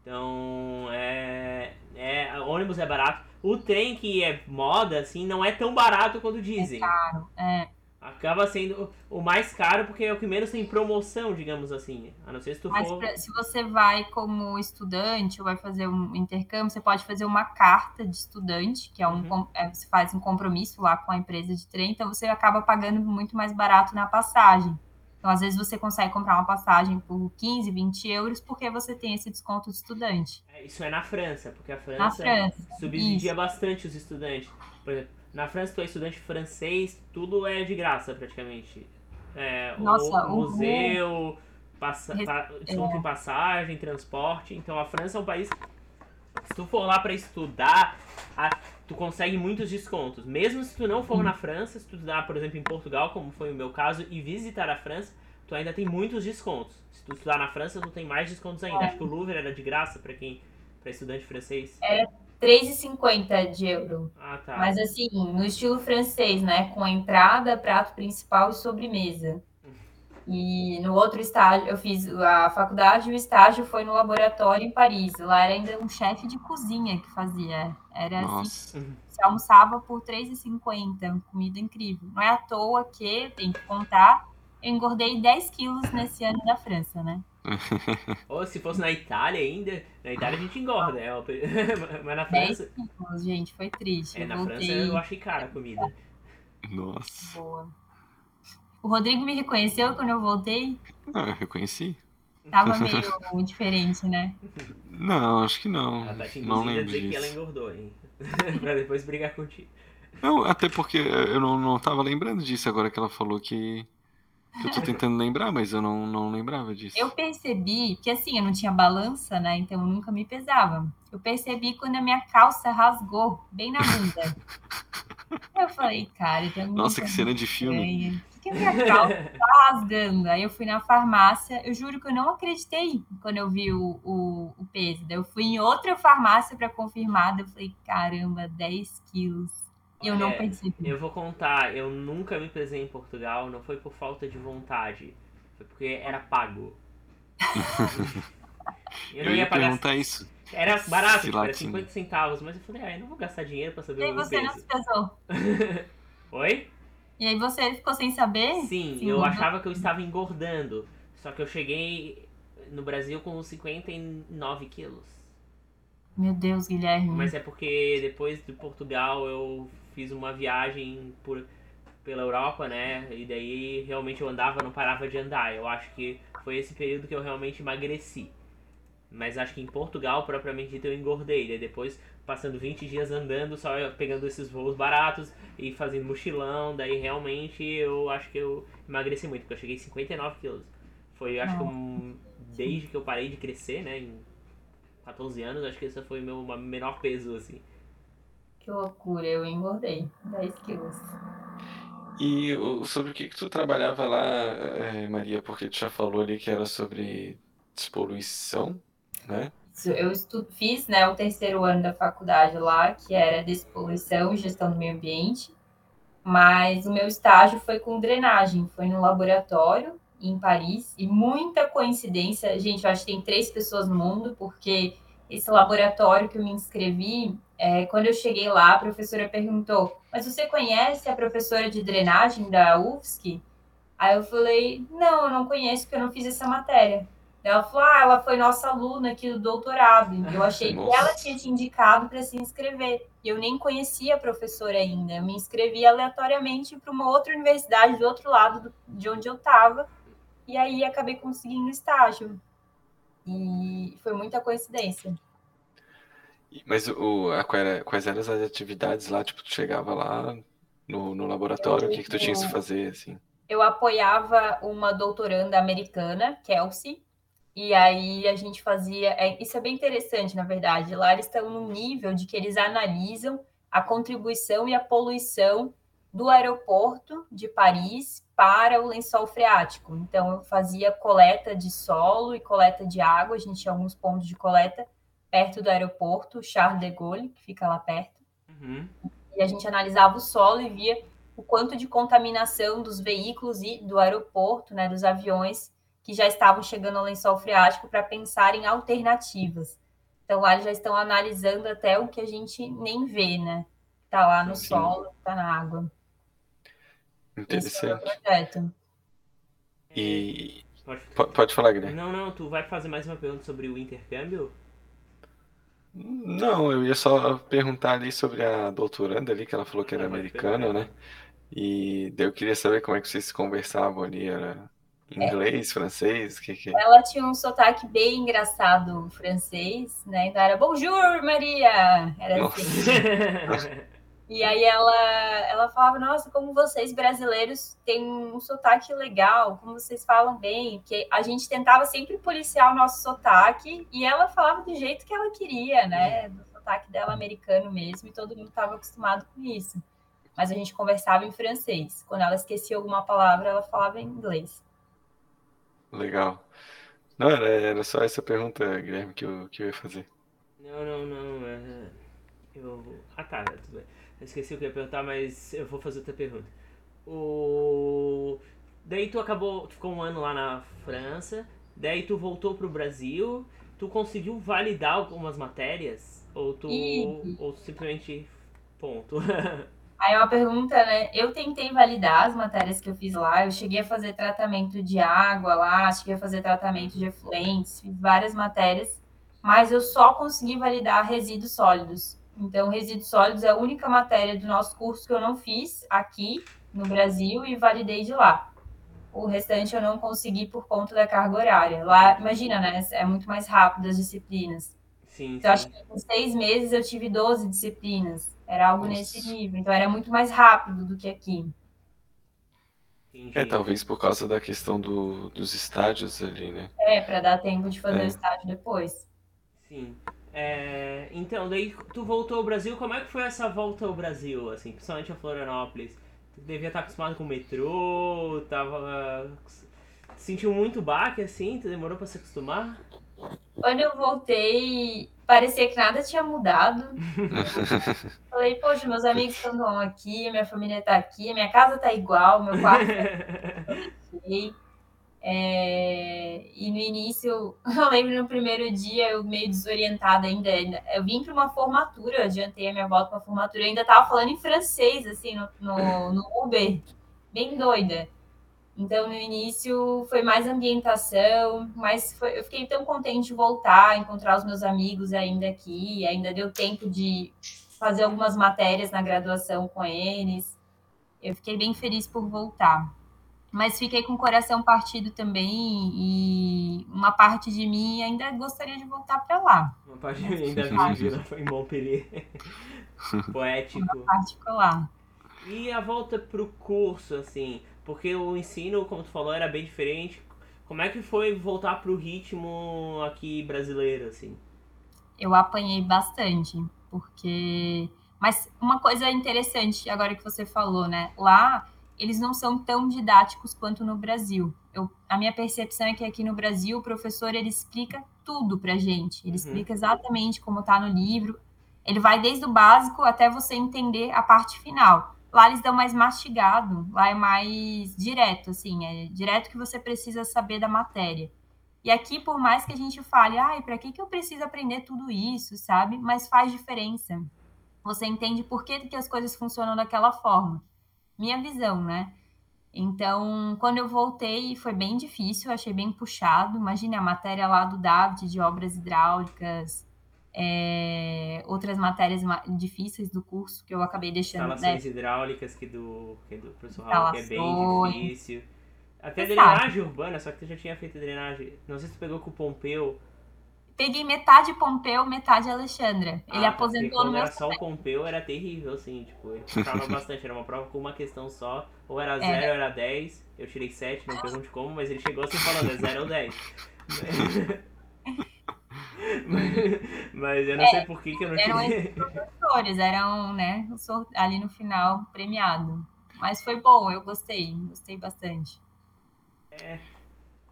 Então, é, é, ônibus é barato. O trem que é moda, assim, não é tão barato quanto dizem. é, Acaba sendo o mais caro porque é o que menos tem promoção, digamos assim. A não ser se tu mas for. pra- se você vai como estudante ou vai fazer um intercâmbio, você pode fazer uma carta de estudante, que é um Uhum. é, você faz um compromisso lá com a empresa de trem, então você acaba pagando muito mais barato na passagem. Então, às vezes, você consegue comprar uma passagem por 15, 20 euros, porque você tem esse desconto de estudante. É, Isso é na França, porque a Na França França. subsidia isso. bastante os estudantes. Por exemplo, na França, tu é estudante francês, tudo é de graça praticamente. É, Nossa, o o- museu, passa, Re- pa- desconto em passagem, transporte. Então a França é um país. Se tu for lá pra estudar, a- tu consegue muitos descontos. Mesmo se tu não for na França, se tu estudar, por exemplo, em Portugal, como foi o meu caso, e visitar a França, tu ainda tem muitos descontos. Se tu estudar na França, tu tem mais descontos ainda. Acho que o Louvre era de graça pra quem, para estudante francês. 3,50 de euro. Ah, tá. Mas assim, no estilo francês, né? Com entrada, prato principal e sobremesa. E no outro estágio, eu fiz a faculdade e o estágio foi no laboratório em Paris. Lá era ainda um chefe de cozinha que fazia. Era assim, Nossa. você almoçava por R$3,50, comida incrível. Não é à toa que, tem que contar, eu engordei 10 quilos nesse ano da França, né? Ou se fosse na Itália ainda, na Itália a gente engorda, é, o- mas na 10 França, quilos, gente, foi triste. é, eu na voltei França eu achei cara a comida. Nossa. boa. O Rodrigo me reconheceu quando eu voltei. Ah, eu reconheci? Tava meio diferente, né? Não, acho que não. A Tati Não inclusive ia lembro dizer que ela disso. engordou, hein? pra depois brigar contigo. Não, até porque eu não, não tava lembrando disso agora que ela falou que. Eu tô tentando lembrar, mas eu não, não lembrava disso. Eu percebi que assim, eu não tinha balança, né? Então eu nunca me pesava. Eu percebi quando a minha calça rasgou bem na bunda. eu falei, cara, tem alguma Nossa, que cena de filme. estranha. Por que a minha calça tá rasgando? Aí eu fui na farmácia, eu juro que eu não acreditei quando eu vi o, o, o peso. Daí eu fui em outra farmácia para confirmar, eu falei, caramba, 10 quilos. E eu não Olha, percebi. Eu vou contar, eu nunca me pesei em Portugal, não foi por falta de vontade, foi porque era pago. Eu Eu não ia ia pagar. perguntar isso. Era barato, tipo, era tinha. 50 centavos, mas eu falei, ah, eu não vou gastar dinheiro pra E saber aí o você não peso. se pesou. Oi? E aí você ficou sem saber? Sim, Sim, eu engordou. achava que eu estava engordando. Só que eu cheguei no Brasil com 59 quilos. Meu Deus, Guilherme. Mas é porque depois de Portugal eu fiz uma viagem por, pela Europa, né? E daí realmente eu andava, não parava de andar. Eu acho que foi esse período que eu realmente emagreci. Mas acho que em Portugal, propriamente dito, eu engordei. Daí depois, passando 20 dias andando, só pegando esses voos baratos e fazendo mochilão, daí realmente eu acho que eu emagreci muito, porque eu cheguei a 59 quilos. Foi, acho que um, desde que eu parei de crescer, né, em 14 anos, acho que esse foi o meu menor peso, assim. Que loucura, eu engordei 10 quilos. E sobre o que, que tu trabalhava lá, é, Maria? Porque tu já falou ali que era sobre despoluição, né? Eu estudo, fiz né, o terceiro ano da faculdade lá, que era despoluição e gestão do meio ambiente, mas o meu estágio foi com drenagem, foi no laboratório em Paris, e muita coincidência, gente, eu acho que tem três pessoas no mundo, porque esse laboratório que eu me inscrevi, é, quando eu cheguei lá, a professora perguntou: Mas você conhece a professora de drenagem da UFSC? Aí eu falei: Não, eu não conheço, porque eu não fiz essa matéria. Ela falou: Ah, ela foi nossa aluna aqui do doutorado. Eu achei Nossa. que ela tinha te indicado para se inscrever. E eu nem conhecia a professora ainda. Eu me inscrevi aleatoriamente para uma outra universidade do outro lado de onde eu estava. E aí acabei conseguindo estágio. E foi muita coincidência. Mas o, a, quais eram as atividades lá? Tipo, tu chegava lá no, no laboratório, eu, o que, que tu tinha que fazer, assim? Eu apoiava uma doutoranda americana, Kelsey, e aí a gente fazia. É, isso é bem interessante, na verdade. Lá eles estão no nível de que eles analisam a contribuição e a poluição do aeroporto de Paris para o lençol freático. Então, eu fazia coleta de solo e coleta de água. A gente tinha alguns pontos de coleta perto do aeroporto, Charles de Gaulle, que fica lá perto. Uhum. E a gente analisava o solo e via o quanto de contaminação dos veículos e do aeroporto, né, dos aviões que já estavam chegando ao lençol freático para pensar em alternativas. Então, lá eles já estão analisando até o que a gente nem vê, né? Está lá no Sim. solo, está na água. Interessante. Esse é o projeto. E. Pode, pode falar, Guilherme. Não, não, tu vai fazer mais uma pergunta sobre o intercâmbio? Não, eu ia só perguntar ali sobre a doutoranda ali, que ela falou que era americana, né? E eu queria saber como é que vocês conversavam ali, era é. inglês, é. francês, o que que... Ela tinha um sotaque bem engraçado francês, né? Então era Bonjour, Maria! Era Nossa. assim. E aí ela, ela falava, nossa, como vocês brasileiros têm um sotaque legal, como vocês falam bem, que a gente tentava sempre policiar o nosso sotaque e ela falava do jeito que ela queria, né? Do sotaque dela americano mesmo, e todo mundo estava acostumado com isso. Mas a gente conversava em francês. Quando ela esquecia alguma palavra, ela falava em inglês. Legal. Não, era, era só essa pergunta, Guilherme, que eu, que eu ia fazer. Não, não, não. É... Eu... Ah, tá, tudo bem. Eu esqueci o que eu ia perguntar, mas eu vou fazer outra pergunta. O... Daí tu acabou, tu ficou um ano lá na França, daí tu voltou pro Brasil, tu conseguiu validar algumas matérias? Ou tu. E... Ou simplesmente. Ponto. Aí é uma pergunta, né? Eu tentei validar as matérias que eu fiz lá. Eu cheguei a fazer tratamento de água lá, cheguei a fazer tratamento de efluentes, fiz várias matérias, mas eu só consegui validar resíduos sólidos. Então, resíduos sólidos é a única matéria do nosso curso que eu não fiz aqui no Brasil e validei de lá. O restante eu não consegui por conta da carga horária. Lá, imagina, né? É muito mais rápido as disciplinas. Sim, então, sim. acho que em seis meses eu tive 12 disciplinas. Era algo Nossa. nesse nível. Então, era muito mais rápido do que aqui. É, talvez por causa da questão do, dos estágios ali, né? É, para dar tempo de fazer é. o estágio depois. Sim. É, então, daí tu voltou ao Brasil, como é que foi essa volta ao Brasil, assim, principalmente a Florianópolis? Tu devia estar acostumado com o metrô, tava... Sentiu muito baque, assim? Tu demorou para se acostumar? Quando eu voltei, parecia que nada tinha mudado. Falei, poxa, meus amigos estão aqui, minha família está aqui, minha casa está igual, meu quarto tá aqui. É, e no início, eu lembro no primeiro dia, eu meio desorientada ainda. Eu vim para uma formatura, eu adiantei a minha volta para uma formatura, eu ainda estava falando em francês, assim, no, no, no, Uber, bem doida. Então, no início, foi mais ambientação, mas foi, eu fiquei tão contente de voltar, encontrar os meus amigos ainda aqui, ainda deu tempo de fazer algumas matérias na graduação com eles. Eu fiquei bem feliz por voltar mas fiquei com o coração partido também e uma parte de mim ainda gostaria de voltar para lá. Uma parte de mim ainda vive em Montpellier. Poético. Uma particular. E a volta pro curso, assim, porque o ensino, como tu falou, era bem diferente. Como é que foi voltar pro ritmo aqui brasileiro, assim? Eu apanhei bastante, porque. Mas uma coisa interessante, agora que você falou, né? Lá, eles não são tão didáticos quanto no Brasil. Eu, a minha percepção é que aqui no Brasil, o professor ele explica tudo pra gente. Ele uhum. explica exatamente como tá no livro. Ele vai desde o básico até você entender a parte final. Lá eles dão mais mastigado, lá é mais direto, assim, é direto que você precisa saber da matéria. E aqui, por mais que a gente fale, ai, para que, que eu preciso aprender tudo isso, sabe? Mas faz diferença. Você entende por que, que as coisas funcionam daquela forma. Minha visão, né? Então, quando eu voltei, foi bem difícil, achei bem puxado. Imagine a matéria lá do David de obras hidráulicas, é, outras matérias difíceis do curso que eu acabei deixando. Né? Instalações né? hidráulicas que do, que do professor Raul, que é bem difícil. Até drenagem urbana, só que tu já tinha feito drenagem. Não sei se tu pegou com o Pompeu. Peguei metade Pompeu, metade Alexandra. Ele ah, aposentou no meu. Era só o Pompeu, era terrível, assim, tipo, ele puxava bastante. Era uma prova com uma questão só. Ou era 0 é. ou era 10. Eu tirei 7, não pergunte como, mas ele chegou assim falando, é 0 ou 10. Mas, eu não é, sei por que, que eu não eram tive. professores, eram, né, ali no final, premiado. Mas foi bom, eu gostei, gostei bastante. É.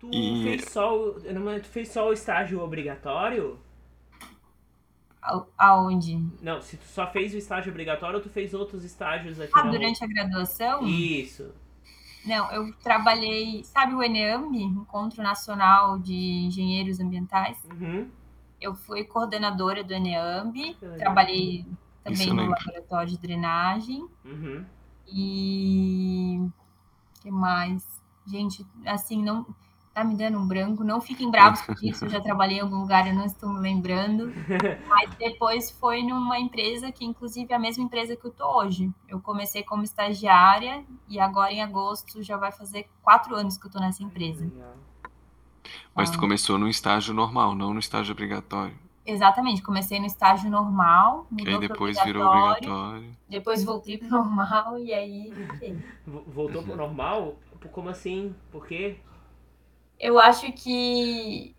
Tu e... fez só o. Tu fez só o estágio obrigatório? Aonde? Não, se tu só fez o estágio obrigatório ou tu fez outros estágios aqui Ah, durante a graduação? Isso. Não, eu trabalhei, sabe o ENEAMB, Encontro Nacional de Engenheiros Ambientais? Uhum. Eu fui coordenadora do ENEAMB, trabalhei também Excelente. no laboratório de drenagem. Uhum. E que mais? Gente, assim, não tá me dando um branco. Não fiquem bravos com isso. Eu já trabalhei em algum lugar, eu não estou me lembrando. Mas depois foi numa empresa que, inclusive, é a mesma empresa que eu tô hoje. Eu comecei como estagiária e agora em agosto já vai fazer quatro anos que eu tô nessa empresa. Mas tu ah. começou no estágio normal, não no estágio obrigatório. Exatamente, comecei no estágio normal, mudou que aí depois obrigatório, virou obrigatório. Depois voltei pro normal e aí. Voltou pro normal? Como assim? Por quê? Eu acho que.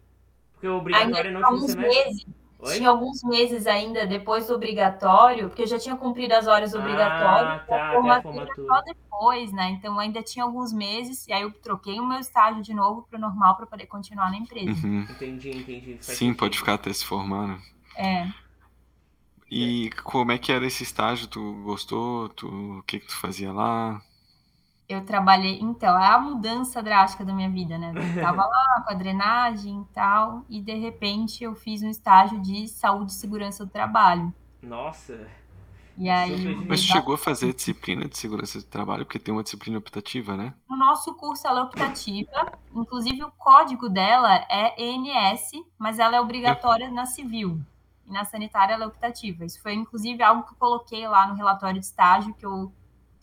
Porque o obrigatório não tinha meses. Oi? Tinha alguns meses ainda depois do obrigatório, porque eu já tinha cumprido as horas obrigatórias. Ah, tá, formatura só depois, né? Então ainda tinha alguns meses, e aí eu troquei o meu estágio de novo para o normal para poder continuar na empresa. Uhum. Entendi, entendi. Faz Sim, sentido. pode ficar até se formando. É. E como é que era esse estágio? Tu gostou? Tu, o que, que tu fazia lá? Eu trabalhei. Então, é a mudança drástica da minha vida, né? Eu tava lá com a drenagem e tal, e de repente eu fiz um estágio de saúde e segurança do trabalho. Nossa! E aí, Mas chegou a fazer disciplina de segurança do trabalho, porque tem uma disciplina optativa, né? No nosso curso ela é optativa, inclusive o código dela é ENS, mas ela é obrigatória na civil. E na sanitária ela é optativa. Isso foi inclusive algo que eu coloquei lá no relatório de estágio que eu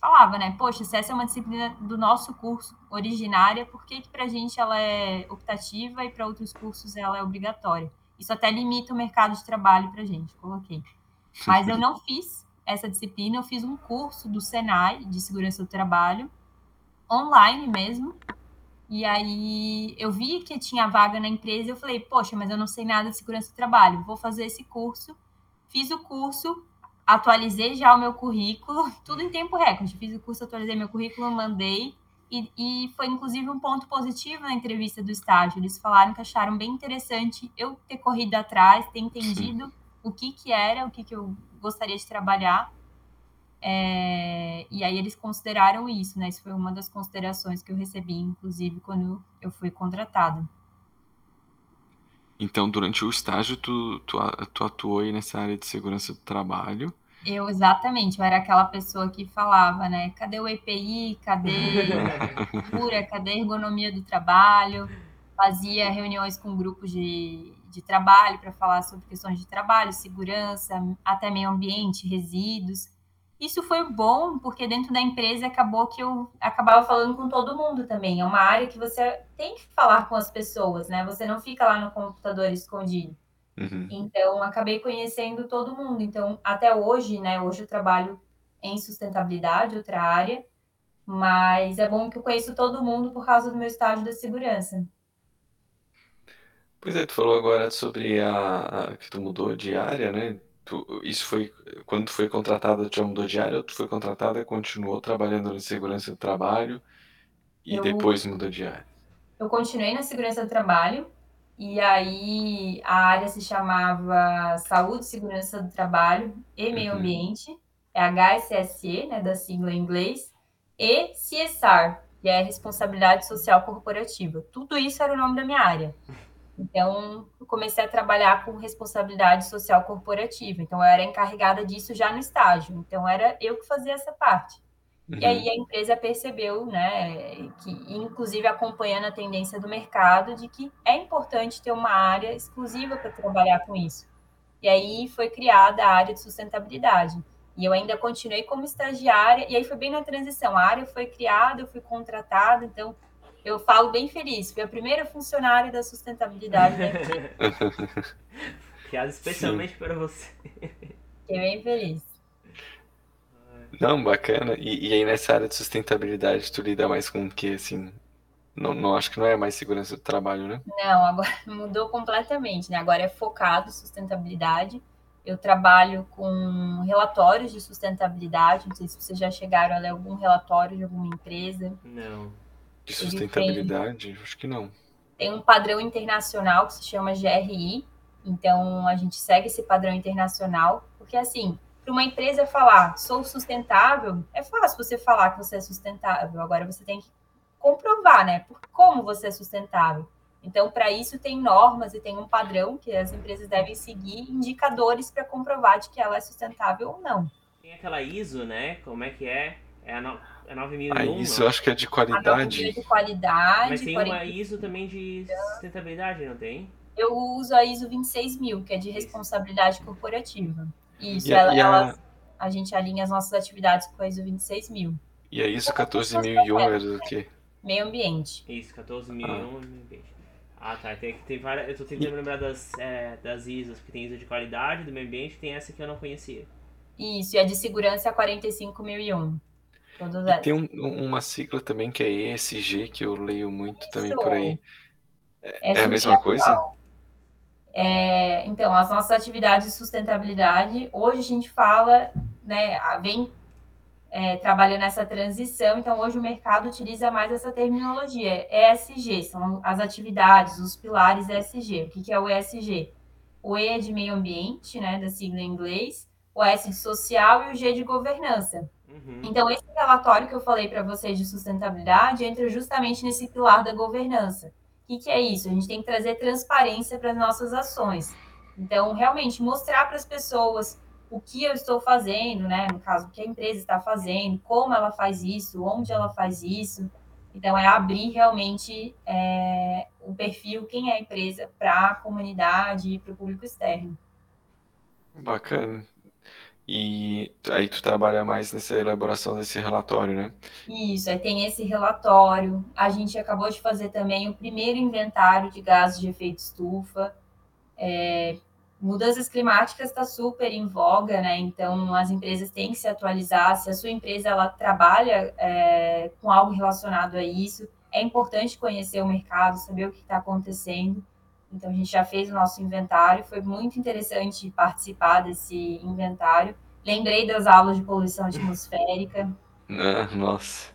falava, né? Poxa, se essa é uma disciplina do nosso curso originária, por que, que para a gente ela é optativa e para outros cursos ela é obrigatória? Isso até limita o mercado de trabalho para a gente, coloquei. Mas eu não fiz essa disciplina, eu fiz um curso do Senai de segurança do trabalho, online mesmo. E aí eu vi que tinha vaga na empresa e eu falei, poxa, mas eu não sei nada de segurança do trabalho, vou fazer esse curso. Fiz o curso, atualizei já o meu currículo, tudo em tempo recorde. Fiz o curso, atualizei meu currículo, mandei. E, e, foi inclusive um ponto positivo na entrevista do estágio. Eles falaram que acharam bem interessante eu ter corrido atrás, ter entendido o que, que era, o que, que eu gostaria de trabalhar. É, e aí eles consideraram isso, né? Isso foi uma das considerações que eu recebi, inclusive, quando eu fui contratada. Então, durante o estágio, tu, tu, tu atuou aí nessa área de segurança do trabalho. Eu, exatamente, eu era aquela pessoa que falava, né? Cadê o EPI? Cadê cura? Cadê a ergonomia do trabalho? Fazia reuniões com grupos de, de trabalho para falar sobre questões de trabalho, segurança, até meio ambiente, resíduos. Isso foi bom, porque dentro da empresa acabou que eu acabava falando com todo mundo também. É uma área que você tem que falar com as pessoas, né? Você não fica lá no computador escondido. Uhum. Então, acabei conhecendo todo mundo. Então, até hoje, né? Hoje eu trabalho em sustentabilidade, outra área, mas é bom que eu conheço todo mundo por causa do meu estágio da segurança. Pois é, tu falou agora sobre a, a- que tu mudou de área, né? Tu, isso foi quando foi contratada, tu já mudou de área ou tu foi contratada e continuou trabalhando em segurança do trabalho e Eu- depois mudou de área? Eu continuei na segurança do trabalho, e aí a área se chamava Saúde, Segurança do Trabalho e Meio Uhum. Ambiente, é HSSE, né, da sigla em inglês, e CSR, que é Responsabilidade Social Corporativa. Tudo isso era o nome da minha área. Então, comecei a trabalhar com responsabilidade social corporativa. Então, eu era encarregada disso já no estágio. Então, era eu que fazia essa parte. E aí Uhum. a empresa percebeu, né, que inclusive acompanhando a tendência do mercado, de que é importante ter uma área exclusiva para trabalhar com isso. E aí foi criada a área de sustentabilidade. E eu ainda continuei como estagiária, e aí foi bem na transição. A área foi criada, eu fui contratada, então eu falo bem feliz. Fui a primeira funcionária da sustentabilidade. Criado especialmente para você. Fiquei bem feliz. Não, bacana. E, e aí nessa área de sustentabilidade tu lida mais com o que, assim? Não, não acho que não é mais segurança do trabalho, né? Não, agora mudou completamente, né? Agora é focado em sustentabilidade. Eu trabalho com relatórios de sustentabilidade. Não sei se vocês já chegaram a ler algum relatório de alguma empresa. Não. De sustentabilidade? Acho que não. Tem um padrão internacional que se chama GRI. Então a gente segue esse padrão internacional, porque assim, para uma empresa falar sou sustentável, é fácil você falar que você é sustentável. Agora você tem que comprovar, né? Por como você é sustentável. Então, para isso, tem normas e tem um padrão que as empresas devem seguir, indicadores para comprovar de que ela é sustentável ou não. Tem aquela ISO, né? Como é que é? É a, no... é 9001, Ah, não? isso eu acho que é de A norma qualidade. de qualidade. Mas tem 40 uma ISO também de sustentabilidade, não tem? Eu uso a ISO 26000, que é de responsabilidade corporativa. Isso, E a- ela, e a- ela- a gente alinha as nossas atividades com a ISO 26000. E é isso, 14001 era do quê? Meio ambiente. Isso, 14.001 ambiente. Ah, tá. Tem, tem várias, eu tô tentando lembrar das, é, das ISOs, porque tem ISO de qualidade, do meio ambiente, tem essa que eu não conhecia. Isso, e a de segurança é a 45001. E tem um- uma sigla também que é ESG, que eu leio muito também por aí. É a mesma coisa? É, então, as nossas atividades de sustentabilidade, hoje a gente fala, né, vem é, trabalhando nessa transição, então hoje o mercado utiliza mais essa terminologia, ESG, são as atividades, os pilares ESG. O que, que é o ESG? O E é de meio ambiente, né, da sigla em inglês, o S de social e o G de governança. Uhum. Então, esse relatório que eu falei para vocês de sustentabilidade entra justamente nesse pilar da governança. O que, que é isso? A gente tem que trazer transparência para as nossas ações. Então, realmente, mostrar para as pessoas o que eu estou fazendo, né? No caso, o que a empresa está fazendo, como ela faz isso, onde ela faz isso. Então, é abrir realmente é, o perfil, quem é a empresa, para a comunidade e para o público externo. Bacana. E aí tu trabalha mais nessa elaboração desse relatório, né? Isso, aí tem esse relatório. A gente acabou de fazer também o primeiro inventário de gases de efeito estufa. É, mudanças climáticas está super em voga, né? Então as empresas têm que se atualizar. Se a sua empresa ela trabalha é, com algo relacionado a isso, é importante conhecer o mercado, saber o que está acontecendo. Então a gente já fez o nosso inventário, foi muito interessante participar desse inventário. Lembrei das aulas de poluição atmosférica, Ah, nossa.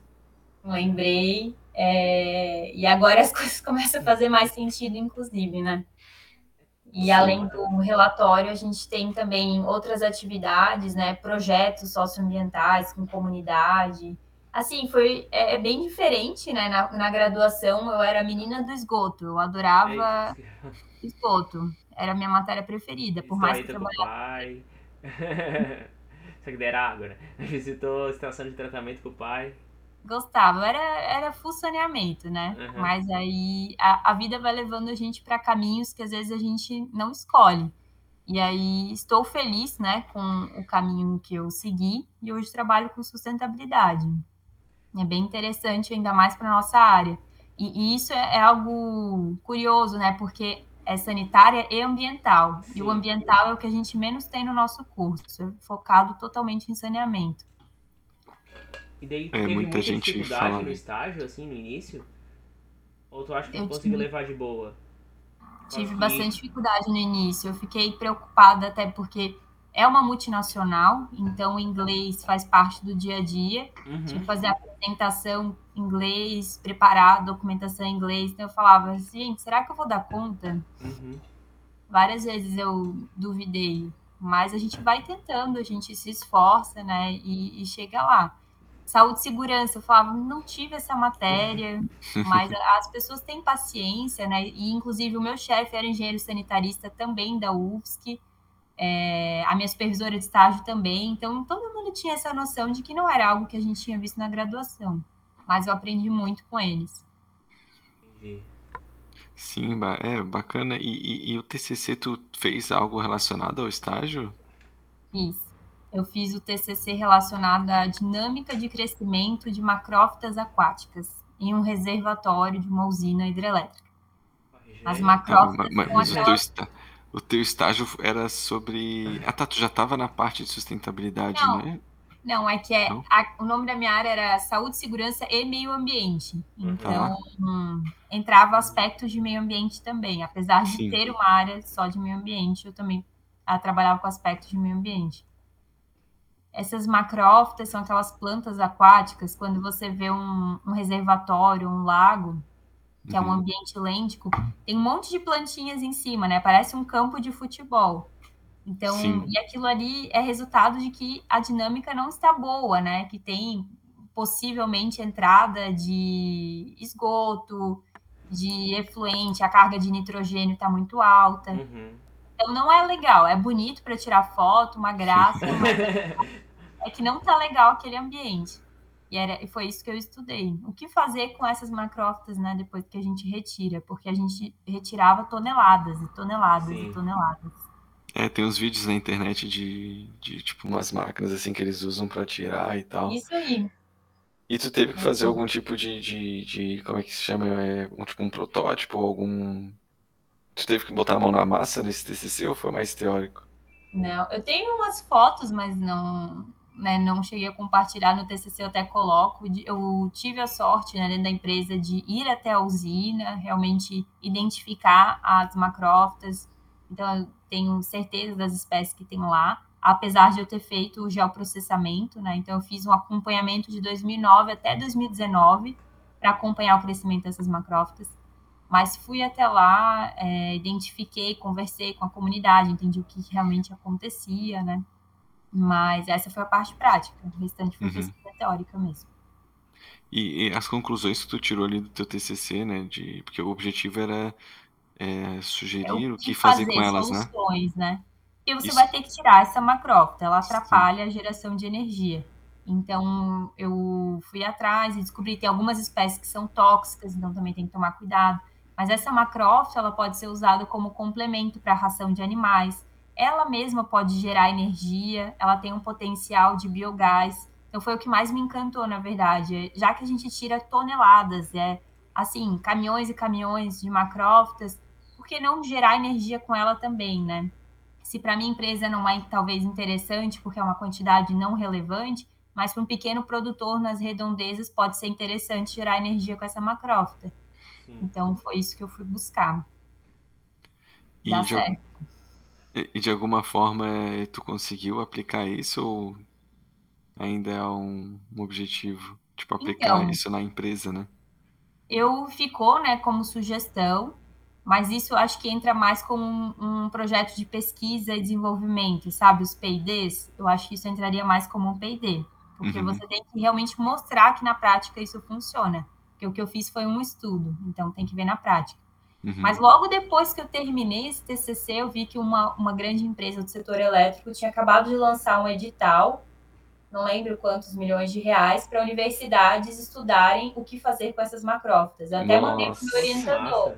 lembrei. é, e agora as coisas começam a fazer mais sentido, inclusive, né? E Sim. além do relatório, a gente tem também outras atividades, né? Projetos socioambientais com comunidade. Assim, foi é, é bem diferente, né? Na, na graduação, eu era menina do esgoto, eu adorava É esgoto. Era a minha matéria preferida, por mais que trabalhasse. Pai. Só que dera água, né? Visitou a estação de tratamento com o pai. Gostava, era, era full saneamento, né? Uhum. Mas aí a, a vida vai levando a gente para caminhos que às vezes a gente não escolhe. E aí estou feliz, né, com o caminho que eu segui e hoje trabalho com sustentabilidade. É bem interessante, ainda mais para nossa área. E, e isso é, é, algo curioso, né, porque é sanitária e ambiental. Sim. E o ambiental é o que a gente menos tem no nosso curso, é focado totalmente em saneamento. E daí é, teve muita, muita gente dificuldade fala... no estágio, assim, no início? Ou tu acha que eu conseguiu tive... levar de boa? Tive bastante dificuldade no início. Eu fiquei preocupada até porque é uma multinacional, então o inglês faz parte do dia a dia. Uhum. Tive que fazer a apresentação em inglês, preparar a documentação em inglês. Então eu falava assim, gente, será que eu vou dar conta? Uhum. Várias vezes eu duvidei, mas a gente vai tentando, a gente se esforça, né, e, e chega lá. Saúde e segurança, eu falava, não tive essa matéria, mas as pessoas têm paciência, né? E inclusive o meu chefe era engenheiro sanitarista também da UFSC, é, a minha supervisora de estágio também, então todo mundo tinha essa noção de que não era algo que a gente tinha visto na graduação, mas eu aprendi muito com eles. Sim, é bacana. E, e, e o TCC, tu fez algo relacionado ao estágio? Isso. Eu fiz o TCC relacionado à dinâmica de crescimento de macrófitas aquáticas em um reservatório de uma usina hidrelétrica. As macrófitas mas, mas, mas aquelas... o, teu estágio era sobre... Ah, tá, tu já estava na parte de sustentabilidade, não, né? Não, é que é, a, o nome da minha área era Saúde, Segurança e Meio Ambiente. Uhum. Então, hum, entrava aspectos de meio ambiente também. Apesar de Sim. ter uma área só de meio ambiente, eu também ah, trabalhava com aspectos de meio ambiente. Essas macrófitas são aquelas plantas aquáticas, quando você vê um, um reservatório, um lago, que uhum. é um uhum. ambiente lêntico, tem um monte de plantinhas em cima, né? Parece um campo de futebol. Então, Sim. e aquilo ali é resultado de que a dinâmica não está boa, né? Que tem possivelmente entrada de esgoto, de efluente, a carga de nitrogênio está muito alta. Uhum. Então não é legal, é bonito para tirar foto, uma graça, mas é que não tá legal aquele ambiente. E era, foi isso que eu estudei. O que fazer com essas macrófitas, né, depois que a gente retira? Porque a gente retirava toneladas e toneladas Sim. e toneladas. É, tem uns vídeos na internet de, de tipo umas máquinas assim que eles usam para tirar e tal. Isso aí. E tu teve que fazer algum tipo de, de, de como é que se chama? É, um, tipo um protótipo, algum. Tu teve que botar a mão na massa nesse TCC ou foi mais teórico? Não, eu tenho umas fotos, mas não, né, não cheguei a compartilhar no TCC, eu até coloco. Eu tive a sorte, né, dentro da empresa, de ir até a usina, realmente identificar as macrófitas. Então, eu tenho certeza das espécies que tem lá, apesar de eu ter feito o geoprocessamento, né? Então, eu fiz um acompanhamento de 2009 até 2019 para acompanhar o crescimento dessas macrófitas. Mas fui até lá, é, identifiquei, conversei com a comunidade, entendi o que realmente acontecia, né? Mas essa foi a parte prática, o restante foi uhum. pesquisa teórica mesmo. E, e, as conclusões que tu tirou ali do teu TCC, né? De, porque o objetivo era é, sugerir é o, que o que fazer, fazer com elas, né? soluções, né? E você Isso. vai ter que tirar essa macrófita, ela atrapalha Sim. a geração de energia. Então, eu fui atrás e descobri que tem algumas espécies que são tóxicas, então também tem que tomar cuidado. Mas essa macrófita, ela pode ser usada como complemento para a ração de animais ela mesma pode gerar energia, ela tem um potencial de biogás. Então foi o que mais me encantou, na verdade, já que a gente tira toneladas, é assim, caminhões e caminhões de macrófitas, por que não gerar energia com ela também, né? Se para minha empresa não é talvez interessante, porque é uma quantidade não relevante, mas para um pequeno produtor nas redondezas pode ser interessante gerar energia com essa macrófita. Sim. Então foi isso que eu fui buscar. E Dá certo. E de alguma forma eh, tu conseguiu aplicar isso ou ainda é um, um objetivo? Tipo, aplicar Então, isso na empresa, né? eu ficou, né, como sugestão, mas isso acho que entra mais como um, um projeto de pesquisa e desenvolvimento, sabe? Os P&Ds, eu acho que isso entraria mais como um P&D, porque Uhum. você tem que realmente mostrar que na prática isso funciona. Porque o que eu fiz foi um estudo, então tem que ver na prática. Uhum. Mas logo depois que eu terminei esse TCC, eu vi que uma, uma grande empresa do setor elétrico tinha acabado de lançar um edital, não lembro quantos milhões de reais, para universidades estudarem o que fazer com essas macrófitas. Eu até Nossa. mandei para o meu orientador.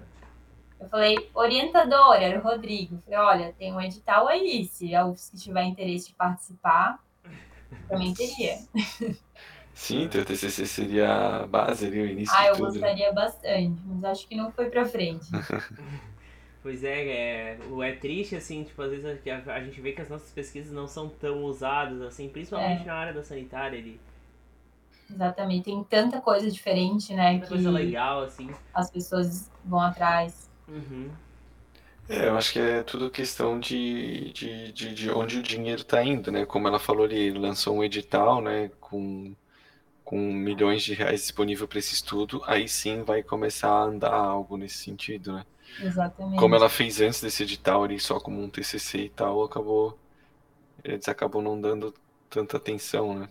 Eu falei, orientador, era o Rodrigo. Eu falei, olha, tem um edital aí, se a UFSC tiver interesse de participar, também teria. Sim, teu TCC seria a base ali, o início ah, de eu tudo. né? gostaria bastante, mas acho que não foi pra frente. Pois é, é, o é triste, assim, tipo, às vezes a, a gente vê que as nossas pesquisas não são tão usadas, assim, principalmente É. na área da sanitária ali. Exatamente, tem tanta coisa diferente, né, que coisa legal, assim. as pessoas vão atrás. Uhum. É, eu acho que é tudo questão de, de, de, de onde o dinheiro está indo, né? Como ela falou ali, ele lançou um edital, né, com, com milhões de reais disponível para esse estudo, aí sim vai começar a andar algo nesse sentido, né? Exatamente. Como ela fez antes desse edital ali, só como um TCC e tal, acabou, eles acabam não dando tanta atenção, né?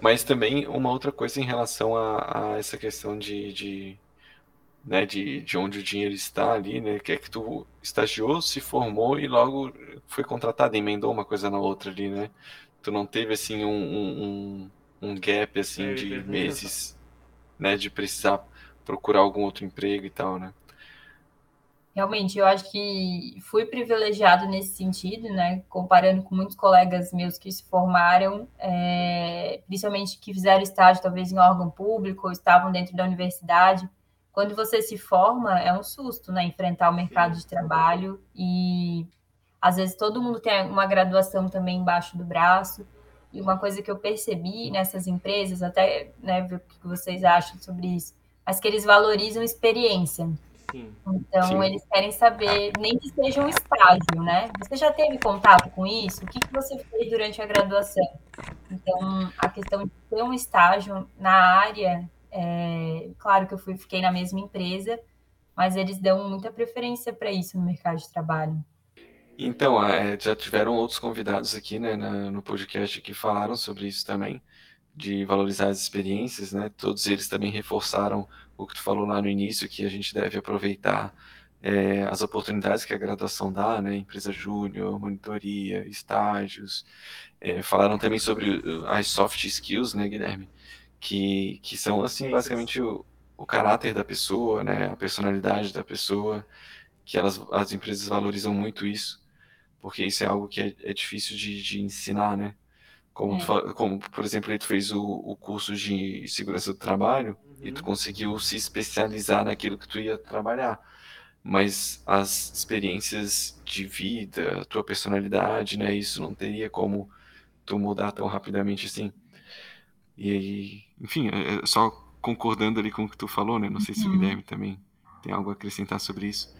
Mas também uma outra coisa em relação a, a essa questão de, de, né, de, de onde o dinheiro está ali, né? Que é que tu estagiou, se formou e logo foi contratado, emendou uma coisa na outra ali, né? Tu não teve assim um, um, um- um gap assim É, de meses, né? De precisar procurar algum outro emprego e tal, né? Realmente, eu acho que fui privilegiado nesse sentido, né? Comparando com muitos colegas meus que se formaram, é, principalmente que fizeram estágio talvez em órgão público ou estavam dentro da universidade. Quando você se forma, é um susto, né? Enfrentar o mercado de trabalho e às vezes todo mundo tem uma graduação também embaixo do braço. E uma coisa que eu percebi nessas empresas, até né, ver o que vocês acham sobre isso, mas que eles valorizam experiência. Sim. Então, Sim. eles querem saber, nem que seja um estágio, né? Você já teve contato com isso? O que, que você fez durante a graduação? Então, a questão de ter um estágio na área, é, claro que eu fui, fiquei na mesma empresa, mas eles dão muita preferência para isso no mercado de trabalho. Então, é, já tiveram outros convidados aqui, né, no podcast que falaram sobre isso também, de valorizar as experiências, né? Todos eles também reforçaram o que tu falou lá no início, que a gente deve aproveitar é, as oportunidades que a graduação dá, né? Empresa júnior, monitoria, estágios. É, falaram também sobre as soft skills, né, Guilherme? Que, que são, assim, Sim, basicamente o, o caráter da pessoa, né? A personalidade da pessoa, que elas, as empresas valorizam muito isso porque isso é algo que é, é difícil de, de ensinar, né? Como, É. tu como, por exemplo, aí tu fez o, o curso de segurança do trabalho e tu Uhum. conseguiu se especializar naquilo que tu ia trabalhar. Mas as experiências de vida, a tua personalidade, né? Isso não teria como tu mudar tão rapidamente assim. E aí, enfim, é- é só concordando ali com o que tu falou, né? Não sei se o Uhum. Guilherme também tem algo a acrescentar sobre isso.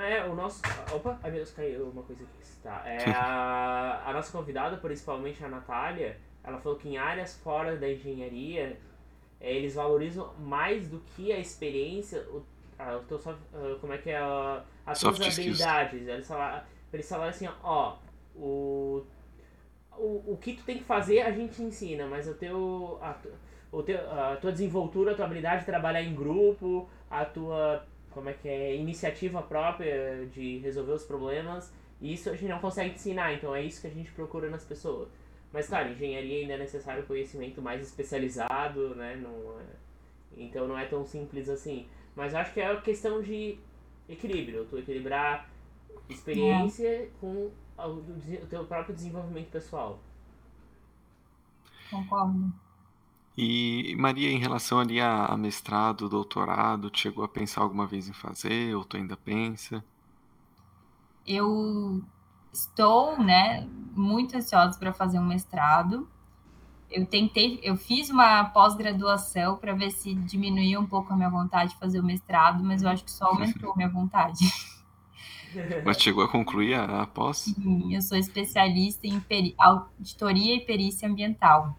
É, o nosso. Opa, ai meu Deus, caiu uma coisa aqui. Tá. É, a, a nossa convidada, principalmente a Natália, ela falou que em áreas fora da engenharia, é, eles valorizam mais do que a experiência, o, a, o teu soft- ah, como é que é a, as skills. habilidadades. Eles falaram, eles falaram assim, ó, o, o, o que tu tem que fazer a gente ensina, mas o teu, a, o teu, a tua desenvoltura, a tua habilidade de trabalhar em grupo, a tua como é que é iniciativa própria de resolver os problemas, isso a gente não consegue ensinar, então é isso que a gente procura nas pessoas. Mas claro, engenharia ainda é necessário conhecimento mais especializado, né? Não é- então não é tão simples assim. Mas acho que é uma questão de equilíbrio, tu equilibrar experiência com o, o teu próprio desenvolvimento pessoal. Concordo. E Maria, em relação ali a, a mestrado, doutorado, chegou a pensar alguma vez em fazer, ou tu ainda pensa? Eu estou, né, muito ansiosa para fazer um mestrado. Eu tentei, eu fiz uma pós-graduação para ver se diminuía um pouco a minha vontade de fazer o mestrado, mas eu acho que só aumentou a minha vontade. Mas chegou a concluir a, a pós? Sim, Eu sou especialista em peri- auditoria e perícia ambiental.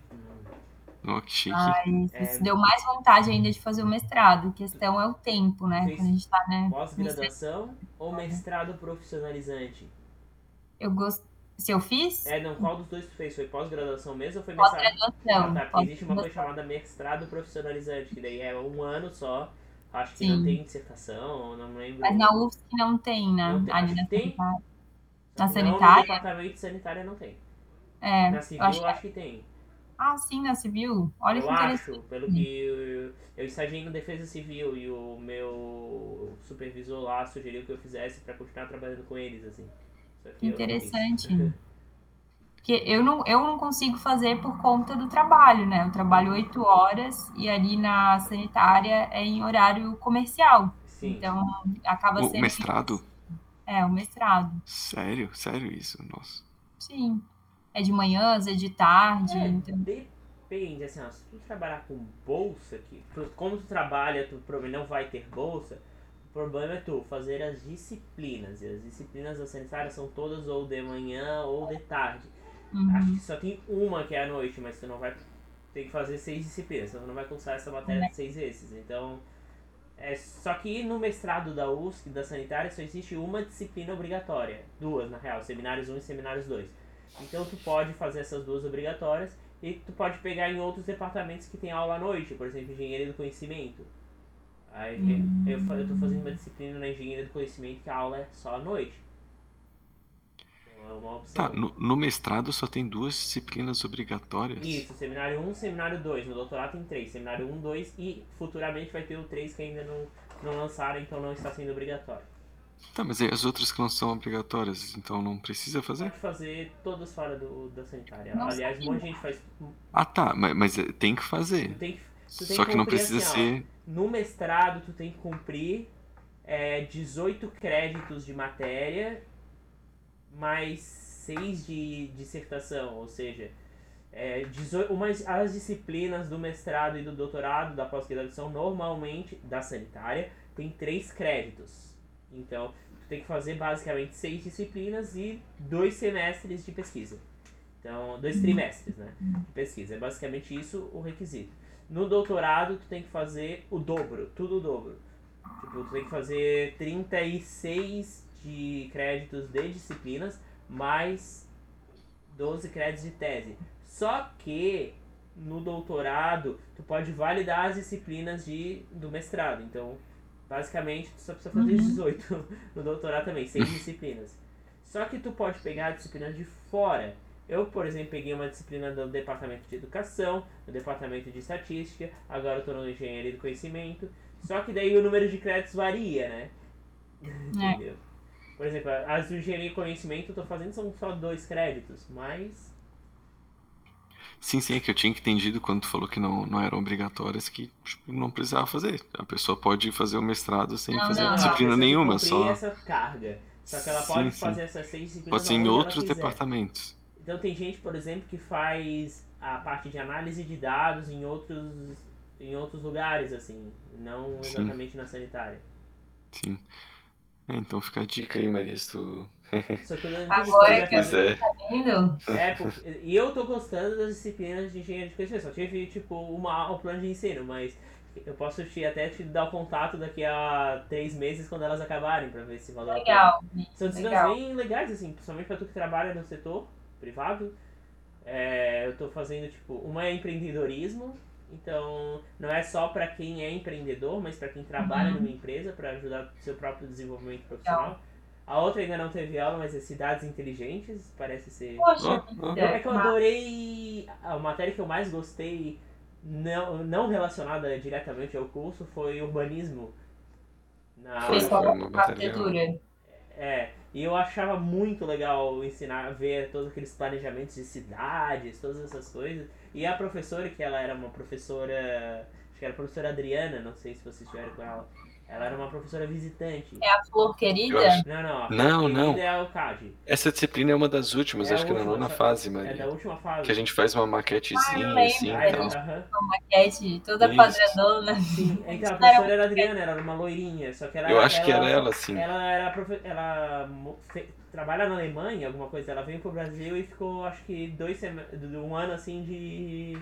Oh, que chique. Mas É. isso deu mais vontade ainda de fazer o mestrado. A questão é o tempo, né? Quando a gente está, né? Pós-graduação ou mestrado profissionalizante? Eu gosto. Se eu fiz? É, não, qual dos dois tu fez? Foi pós-graduação mesmo ou foi mestrado? Pós-graduação. Ah, tá, porque existe uma coisa chamada mestrado profissionalizante, que daí é um ano só. Acho que Sim. não tem dissertação, não lembro. Mas na UFSC não tem, né? Não tem. Ali Acho na que tem. sanitária. Na que não, sanitária? No departamento de sanitária não tem. É, Na eu civil acho eu acho que tem. Ah, sim, na civil. Olha eu que acho, interessante. pelo que eu, eu estagiei no Defesa Civil e o meu supervisor lá sugeriu que eu fizesse pra continuar trabalhando com eles, assim. Eu. Interessante. Porque eu não, eu não consigo fazer por conta do trabalho, né? Eu trabalho oito horas e ali na sanitária é em horário comercial. Sim. Então, acaba O sendo. mestrado? É, o mestrado. Sério? Sério isso? Nossa. Sim. É de manhã, às vezes de tarde. É, então- depende, assim, ó, se tu trabalhar com bolsa tu- como tu trabalha, tu provavelmente não vai ter bolsa, o problema é tu fazer as disciplinas, e as disciplinas da sanitária são todas ou de manhã ou de tarde. Uhum. Acho que só tem uma que é à noite, mas tu não vai ter que fazer seis disciplinas, então tu não vai cursar essa matéria de seis vezes. Então, é só que no mestrado da USP, da sanitária, só existe uma disciplina obrigatória. Duas, na real, seminários 1 e seminários 2. Então tu pode fazer essas duas obrigatórias e tu pode pegar em outros departamentos que tem aula à noite, por exemplo, engenharia do conhecimento. Aí eu, fa- eu tô fazendo uma disciplina na engenharia do conhecimento que a aula é só à noite. Então é uma opção. Tá, no, no mestrado só tem duas disciplinas obrigatórias? Isso, seminário 1, seminário 2. No doutorado tem 3. Seminário 1, 2 e futuramente vai ter o 3 que ainda não, não lançaram, então não está sendo obrigatório. Tá, mas e as outras que não são obrigatórias, então não precisa fazer? Pode fazer todas fora do, da sanitária. Não Aliás, um monte de gente faz. Ah, tá, mas, mas é, tem que Tu fazer. tem que, tu tem Só que que não cumprir precisa assim, ó, ser. No mestrado, tu tem que cumprir é, 18 créditos de matéria, mais 6 de dissertação, ou seja, é, 18, umas, as disciplinas do mestrado e do doutorado, da pós-graduação, normalmente, da sanitária, tem 3 créditos. Então, tu tem que fazer basicamente 6 disciplinas e 2 semestres de pesquisa. Então, dois trimestres, né? De pesquisa. É basicamente isso o requisito. No doutorado, tu tem que fazer o dobro, tudo o dobro. Tipo, tu tem que fazer 36 de créditos de disciplinas, mais 12 créditos de tese. Só que no doutorado, tu pode validar as disciplinas de, do mestrado. Então, basicamente, tu só precisa fazer 18 no doutorado também, 6 disciplinas. Só que tu pode pegar disciplinas de fora. Eu, por exemplo, peguei uma disciplina do departamento de educação, do departamento de estatística, agora eu estou no engenharia do conhecimento. Só que daí o número de créditos varia, né? Entendeu? Por exemplo, as do engenharia do conhecimento eu estou fazendo são só dois créditos, mas. Sim, sim, é que eu tinha entendido quando tu falou que não, não eram obrigatórias, que tipo, não precisava fazer. A pessoa pode fazer o mestrado sem Não, fazer não, disciplina nenhuma, só. essa carga. Só que ela Sim, pode sim. fazer essas seis disciplinas Pode ser em outros departamentos. Então tem gente, por exemplo, que faz a parte de análise de dados em outros, em outros lugares, assim, não Sim. exatamente na sanitária. Sim. É, então fica a dica aí, Maria, se tu Só que eu não Agora que eu-. Tá vendo? É, porque, e eu tô gostando das disciplinas de engenharia de conhecimento. Só tive, tipo, uma, um plano de ensino, mas eu posso te, até te dar o contato daqui a três meses quando elas acabarem, pra ver se valeu a pena. Legal. São disciplinas Legal. bem legais, assim, principalmente pra tu que trabalha no setor privado. É, eu tô fazendo, tipo, uma é empreendedorismo, então não é só pra quem é empreendedor, mas pra quem trabalha Uhum. numa empresa, pra ajudar no seu próprio desenvolvimento profissional. A outra ainda não teve aula, mas é cidades inteligentes, parece ser. Poxa vida. É que eu adorei. A matéria que eu mais gostei, não, não relacionada diretamente ao curso, foi urbanismo. Na, Foi Foi arquitetura. é, e eu achava muito legal ensinar, ver todos aqueles planejamentos de cidades, todas essas coisas. E a professora, que ela era uma professora, acho que era a professora Adriana, não sei se vocês estiveram com ela. Ela era uma professora visitante. É a flor querida? acho- Não, não, a Não, querida não. é o CAD. Essa disciplina é uma das últimas, É a acho que na última, nona fase, É da Maria. última fase. Que a gente faz uma Ah, maquetezinha lembro. assim Aí, e tal. aham. Maquete toda Isso. quadradona. Sim, então a professora era a Adriana, ela era uma loirinha, só que ela Eu acho que era ela, sim. Ela era profe- ela trabalha na Alemanha, alguma coisa, ela veio pro Brasil e ficou acho que dois de- um ano assim de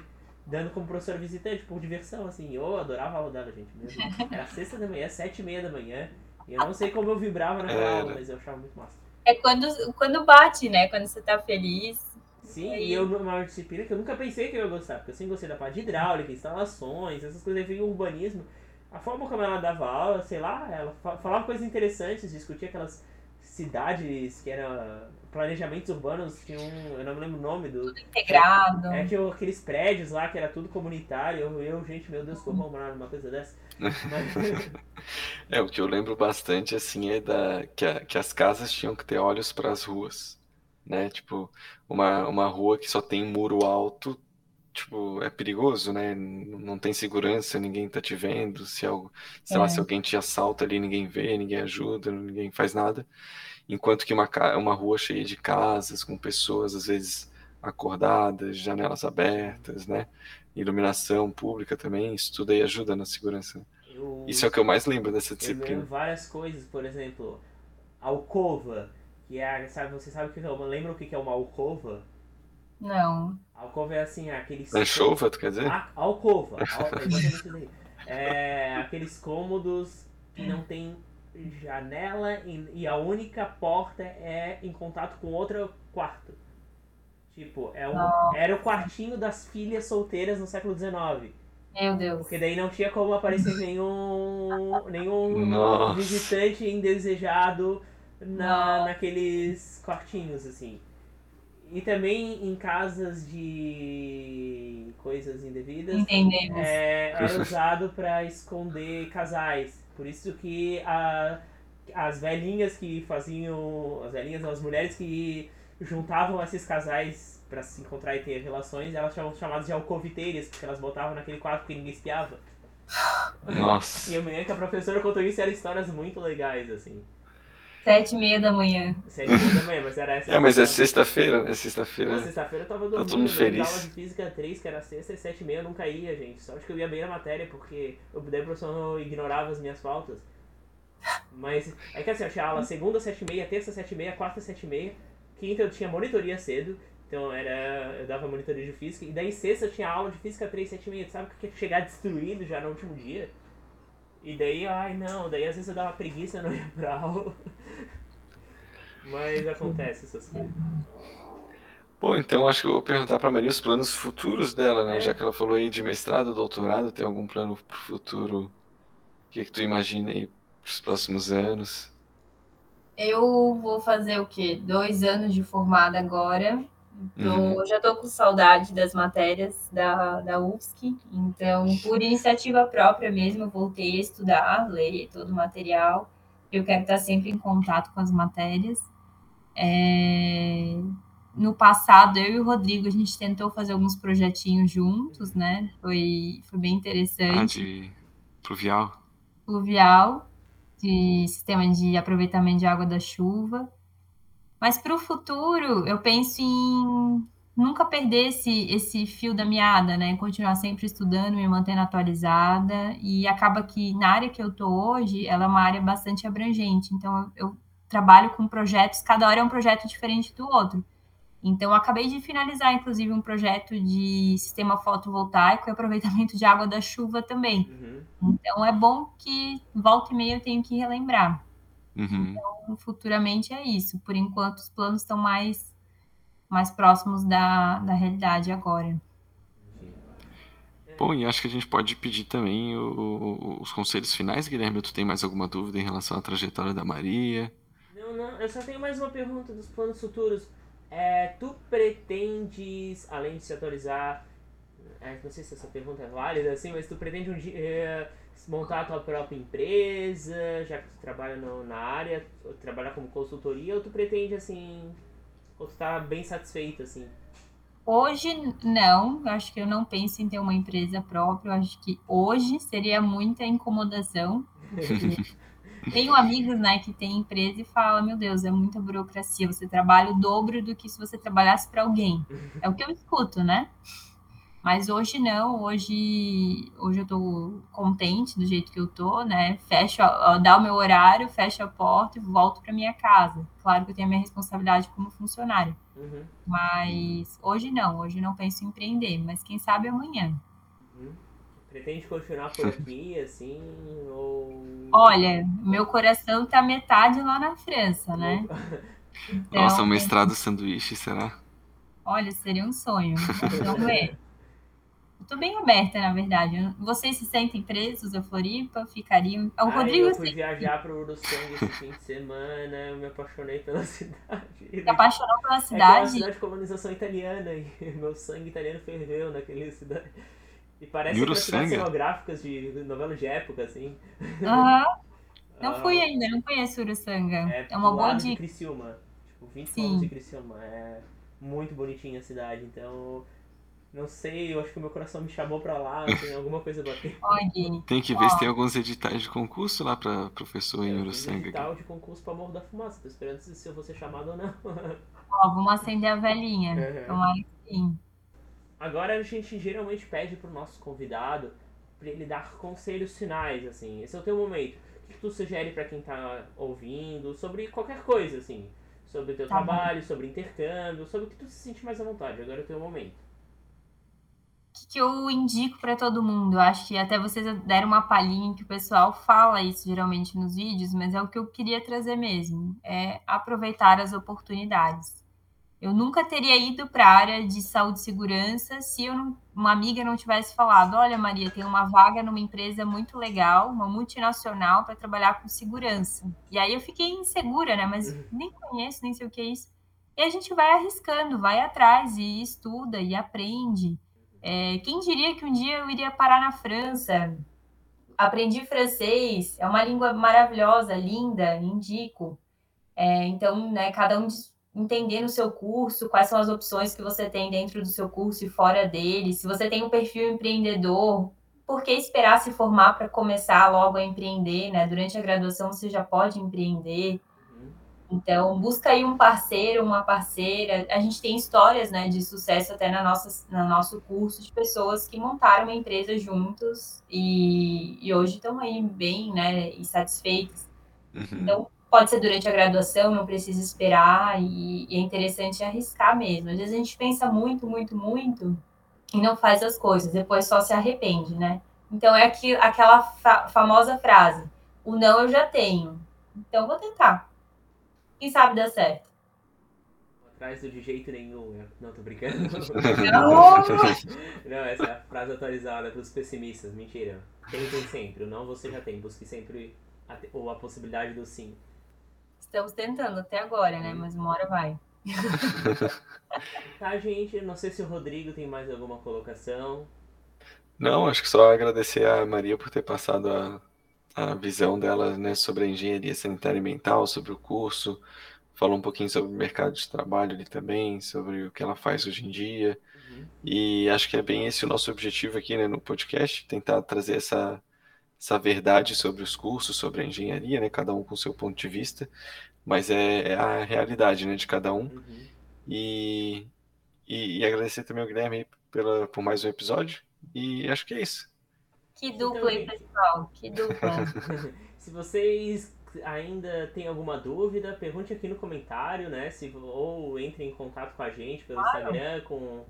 dando como professora visitante por diversão assim. Eu adorava a aula dela, gente, Deus. Era sexta da manhã, sete e meia da manhã. E eu não sei como eu vibrava naquela Era. aula, mas eu achava muito massa. É quando, quando bate, né? Quando você tá feliz. Sim, Aí- e eu uma disciplina que eu nunca pensei que eu ia gostar, porque eu sempre gostei da parte de hidráulica, instalações, essas coisas, aí veio o urbanismo. A forma como ela dava aula, sei lá, ela fa- falava coisas interessantes, discutia aquelas cidades que era planejamentos urbanos tinham, eu não me lembro o nome do. Tudo integrado. É, tinha aqueles prédios lá que era tudo comunitário. Eu, eu gente, meu Deus, como morar numa coisa dessa? Mas, É, o que eu lembro bastante, assim, é da, que, a- que as casas tinham que ter olhos para as ruas, né? Tipo, uma, uma rua que só tem muro alto, tipo, é perigoso, né? Não tem segurança, ninguém tá te vendo, se algo, sei lá, É. se alguém te assalta ali, ninguém vê, ninguém ajuda, ninguém faz nada. Enquanto que uma, uma rua cheia de casas, com pessoas, às vezes, acordadas, janelas abertas, né? Iluminação pública também, isso tudo aí ajuda na segurança. eu, Isso é o que eu mais lembro dessa eu disciplina. lembro várias coisas, por exemplo, alcova, que é, sabe, você sabe o que é uma, lembra o que é uma alcova? Não. Alcova é assim, aqueles Anchova, tu quer dizer? A- alcova. al- exatamente isso daí. É, aqueles cômodos que não tem janela e, e a única porta é em contato com outro quarto. Tipo, é um, era o quartinho das filhas solteiras no século XIX. Meu Deus. Porque daí não tinha como aparecer nenhum, nenhum Nossa. visitante indesejado na, Nossa. naqueles quartinhos, assim. E também em casas de coisas indevidas. Entendemos. É, era usado para esconder casais. Por isso que a, as velhinhas que faziam. As velhinhas, as mulheres que juntavam esses casais para se encontrar e ter relações, elas chamam chamadas de alcoviteiras, porque elas botavam naquele quarto que ninguém espiava. Nossa. E eu me lembro que a professora contou isso e eram histórias muito legais, assim. Sete e meia da manhã. Sete horas da manhã, mas era essa. É, mas é Na sexta-feira, né? Sexta-feira. sexta-feira eu tava todo dormindo, mundo eu feliz. aula de física 3, que era sexta e sete e meia, eu nunca ia, gente. Só acho que eu ia bem na matéria, porque eu o professor não ignorava as minhas faltas. Mas é que assim, eu tinha aula segunda, sete e meia, terça, sete e meia, quarta, sete e meia, quinta eu tinha monitoria cedo, então era. Eu dava monitoria de física, e daí sexta eu tinha aula de física 3, sete e meia, sabe que ia chegar destruído já no último dia? E daí, ai não, daí às vezes eu dava preguiça não ia pra aula. Mas acontece essas coisas. Pô, então acho que eu vou perguntar pra Maria os planos futuros dela, né? É. Já que ela falou aí de mestrado, doutorado, tem algum plano pro futuro? O que que tu imagina aí pros próximos anos? Eu vou fazer o quê? Dois anos de formada agora. Tô- Uhum. Já tô com saudade das matérias da, da UFSC. Então, por iniciativa própria mesmo, eu voltei a estudar, ler todo o material. Eu quero estar sempre em contato com as matérias. É, No passado, eu e o Rodrigo, a gente tentou fazer alguns projetinhos juntos, né? Foi, foi bem Ah, interessante de pluvial? pluvial, de sistema de aproveitamento de água da chuva. Mas para o futuro, eu penso em nunca perder esse, esse fio da meada, né? Continuar sempre estudando, me mantendo atualizada. E acaba que na área que eu tô hoje, ela é uma área bastante abrangente. Então, eu, eu trabalho com projetos, cada hora é um projeto diferente do outro. Então, eu acabei de finalizar, inclusive, um projeto de sistema fotovoltaico e aproveitamento de água da chuva também. Uhum. Então é bom que volta e meia eu tenho que relembrar. Uhum. Então, futuramente é isso. Por enquanto, os planos estão mais, mais próximos da, da realidade agora. Bom, e acho que a gente pode pedir também o- o- os conselhos finais, Guilherme. Tu tem mais alguma dúvida em relação à trajetória da Maria? Não, não, eu só tenho mais uma pergunta dos planos futuros. É, tu pretendes, além de se atualizar, é, não sei se essa pergunta é válida, assim, mas tu pretende um dia é, montar a tua própria empresa, já que tu trabalha no- na área, trabalhar como consultoria, ou tu pretende, assim, ou tu tá bem satisfeito, assim? Hoje, não. Eu acho que eu não penso em ter uma empresa própria. Eu acho que hoje seria muita incomodação. Tenho amigos, né, que têm empresa e falam, meu Deus, é muita burocracia. Você trabalha o dobro do que se você trabalhasse para alguém. É o que eu escuto, né? Mas hoje não, hoje, hoje eu tô contente do jeito que eu tô, né? Fecho, dá o meu horário, fecho a porta e volto para minha casa. Claro que eu tenho a minha responsabilidade como funcionário, Uhum, mas hoje não, hoje não penso em empreender, mas quem sabe amanhã. uhum. Pretende continuar por aqui, assim, ou... Olha, meu coração tá metade lá na França, né? Então, Nossa, um mestrado sanduíche, será? olha, seria um sonho. Vamos ver. Tô bem aberta, na verdade. Vocês se sentem presos a Floripa? Ficariam. O Ai, Rodrigo eu fui viajar pro Uruçanga esse fim de semana, eu me apaixonei pela cidade. se apaixonou pela É que é uma cidade. cidade de colonização italiana e meu sangue italiano ferveu naquele cidade. E parece aquelas cidades cenográficas de novela de época, assim. Aham. Não Ah, fui ainda, não conheço Uruçanga. É, É, uma do boa lado de dica. Criciúma. Tipo, 20 Sim. quilômetros de Criciúma. É muito bonitinha a cidade, então... Não sei, eu acho que o meu coração me chamou pra lá, tem alguma coisa batendo. Tem que ver se tem alguns editais de concurso lá pra professor em Uruçanga. edital de concurso pra Morro da Fumaça, tô esperando se se eu vou ser chamado ou não. Ó, vamos acender a velhinha. Uhum. Tomara que sim. Agora a gente geralmente pede pro nosso convidado pra ele dar conselhos finais, assim. Esse é o teu momento. O que tu sugere pra quem tá ouvindo, sobre qualquer coisa, assim. Sobre o teu Tá bom. trabalho, sobre intercâmbio, sobre o que tu se sente mais à vontade. Agora é o teu momento. Que que eu indico para todo mundo? Eu acho que até vocês deram uma palhinha que o pessoal fala isso geralmente nos vídeos, mas é o que eu queria trazer mesmo. É aproveitar as oportunidades. Eu nunca teria ido para a área de saúde e segurança se não- uma amiga não tivesse falado: Olha, Maria, tem uma vaga numa empresa muito legal, uma multinacional, para trabalhar com segurança. E aí eu fiquei insegura, né? Mas nem conheço, nem sei o que é isso. E a gente vai arriscando, vai atrás e estuda e aprende. É, quem diria que um dia eu iria parar na França? Aprendi francês, é uma língua maravilhosa, linda, indico. É, então, né, cada um entender no seu curso quais são as opções que você tem dentro do seu curso e fora dele. Se você tem um perfil empreendedor, por que esperar se formar para começar logo a empreender, né? Durante a graduação você já pode empreender. Então, busca aí um parceiro, uma parceira. A gente tem histórias, né, de sucesso até na nossa, no nosso curso de pessoas que montaram uma empresa juntos e, e hoje estão aí bem, né, e satisfeitas. Uhum. Então, pode ser durante a graduação, não precisa esperar e, e é interessante arriscar mesmo. Às vezes a gente pensa muito, muito, muito e não faz as coisas, depois só se arrepende, né? Então, é aqui, aquela fa- famosa frase: o não eu já tenho, então vou tentar. Quem sabe dá certo. Atrás do de jeito nenhum. eu- Não, tô brincando. Não! Não, essa é a frase atualizada pros pessimistas. Mentira. Tentem sempre. O não você já tem. Busque sempre a, te- ou a possibilidade do sim. Estamos tentando até agora, né? Mas uma hora vai. Tá, gente? Não sei se o Rodrigo tem mais alguma colocação. Não, acho que só agradecer a Maria por ter passado a, a visão dela, né, sobre a engenharia sanitária e ambiental, sobre o curso, falou um pouquinho sobre o mercado de trabalho ali também, sobre o que ela faz hoje em dia. Uhum. E acho que é bem esse o nosso objetivo aqui, né, no podcast, tentar trazer essa, essa verdade sobre os cursos, sobre a engenharia, né, cada um com o seu ponto de vista, mas é, é a realidade, né, de cada um. Uhum. E, e, e agradecer também ao Guilherme pela, por mais um episódio. E acho que é isso. Que dupla, hein, pessoal? Que dupla. Se vocês ainda têm alguma dúvida, pergunte aqui no comentário, né? Se, ou entre em contato com a gente pelo Claro. Instagram, com,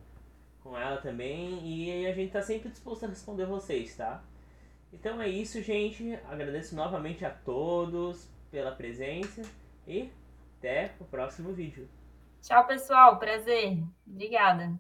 com ela também. E a gente tá sempre disposto a responder vocês, tá? Então é isso, gente. Agradeço novamente a todos pela presença e até o próximo vídeo. Tchau, pessoal. Prazer. Obrigada.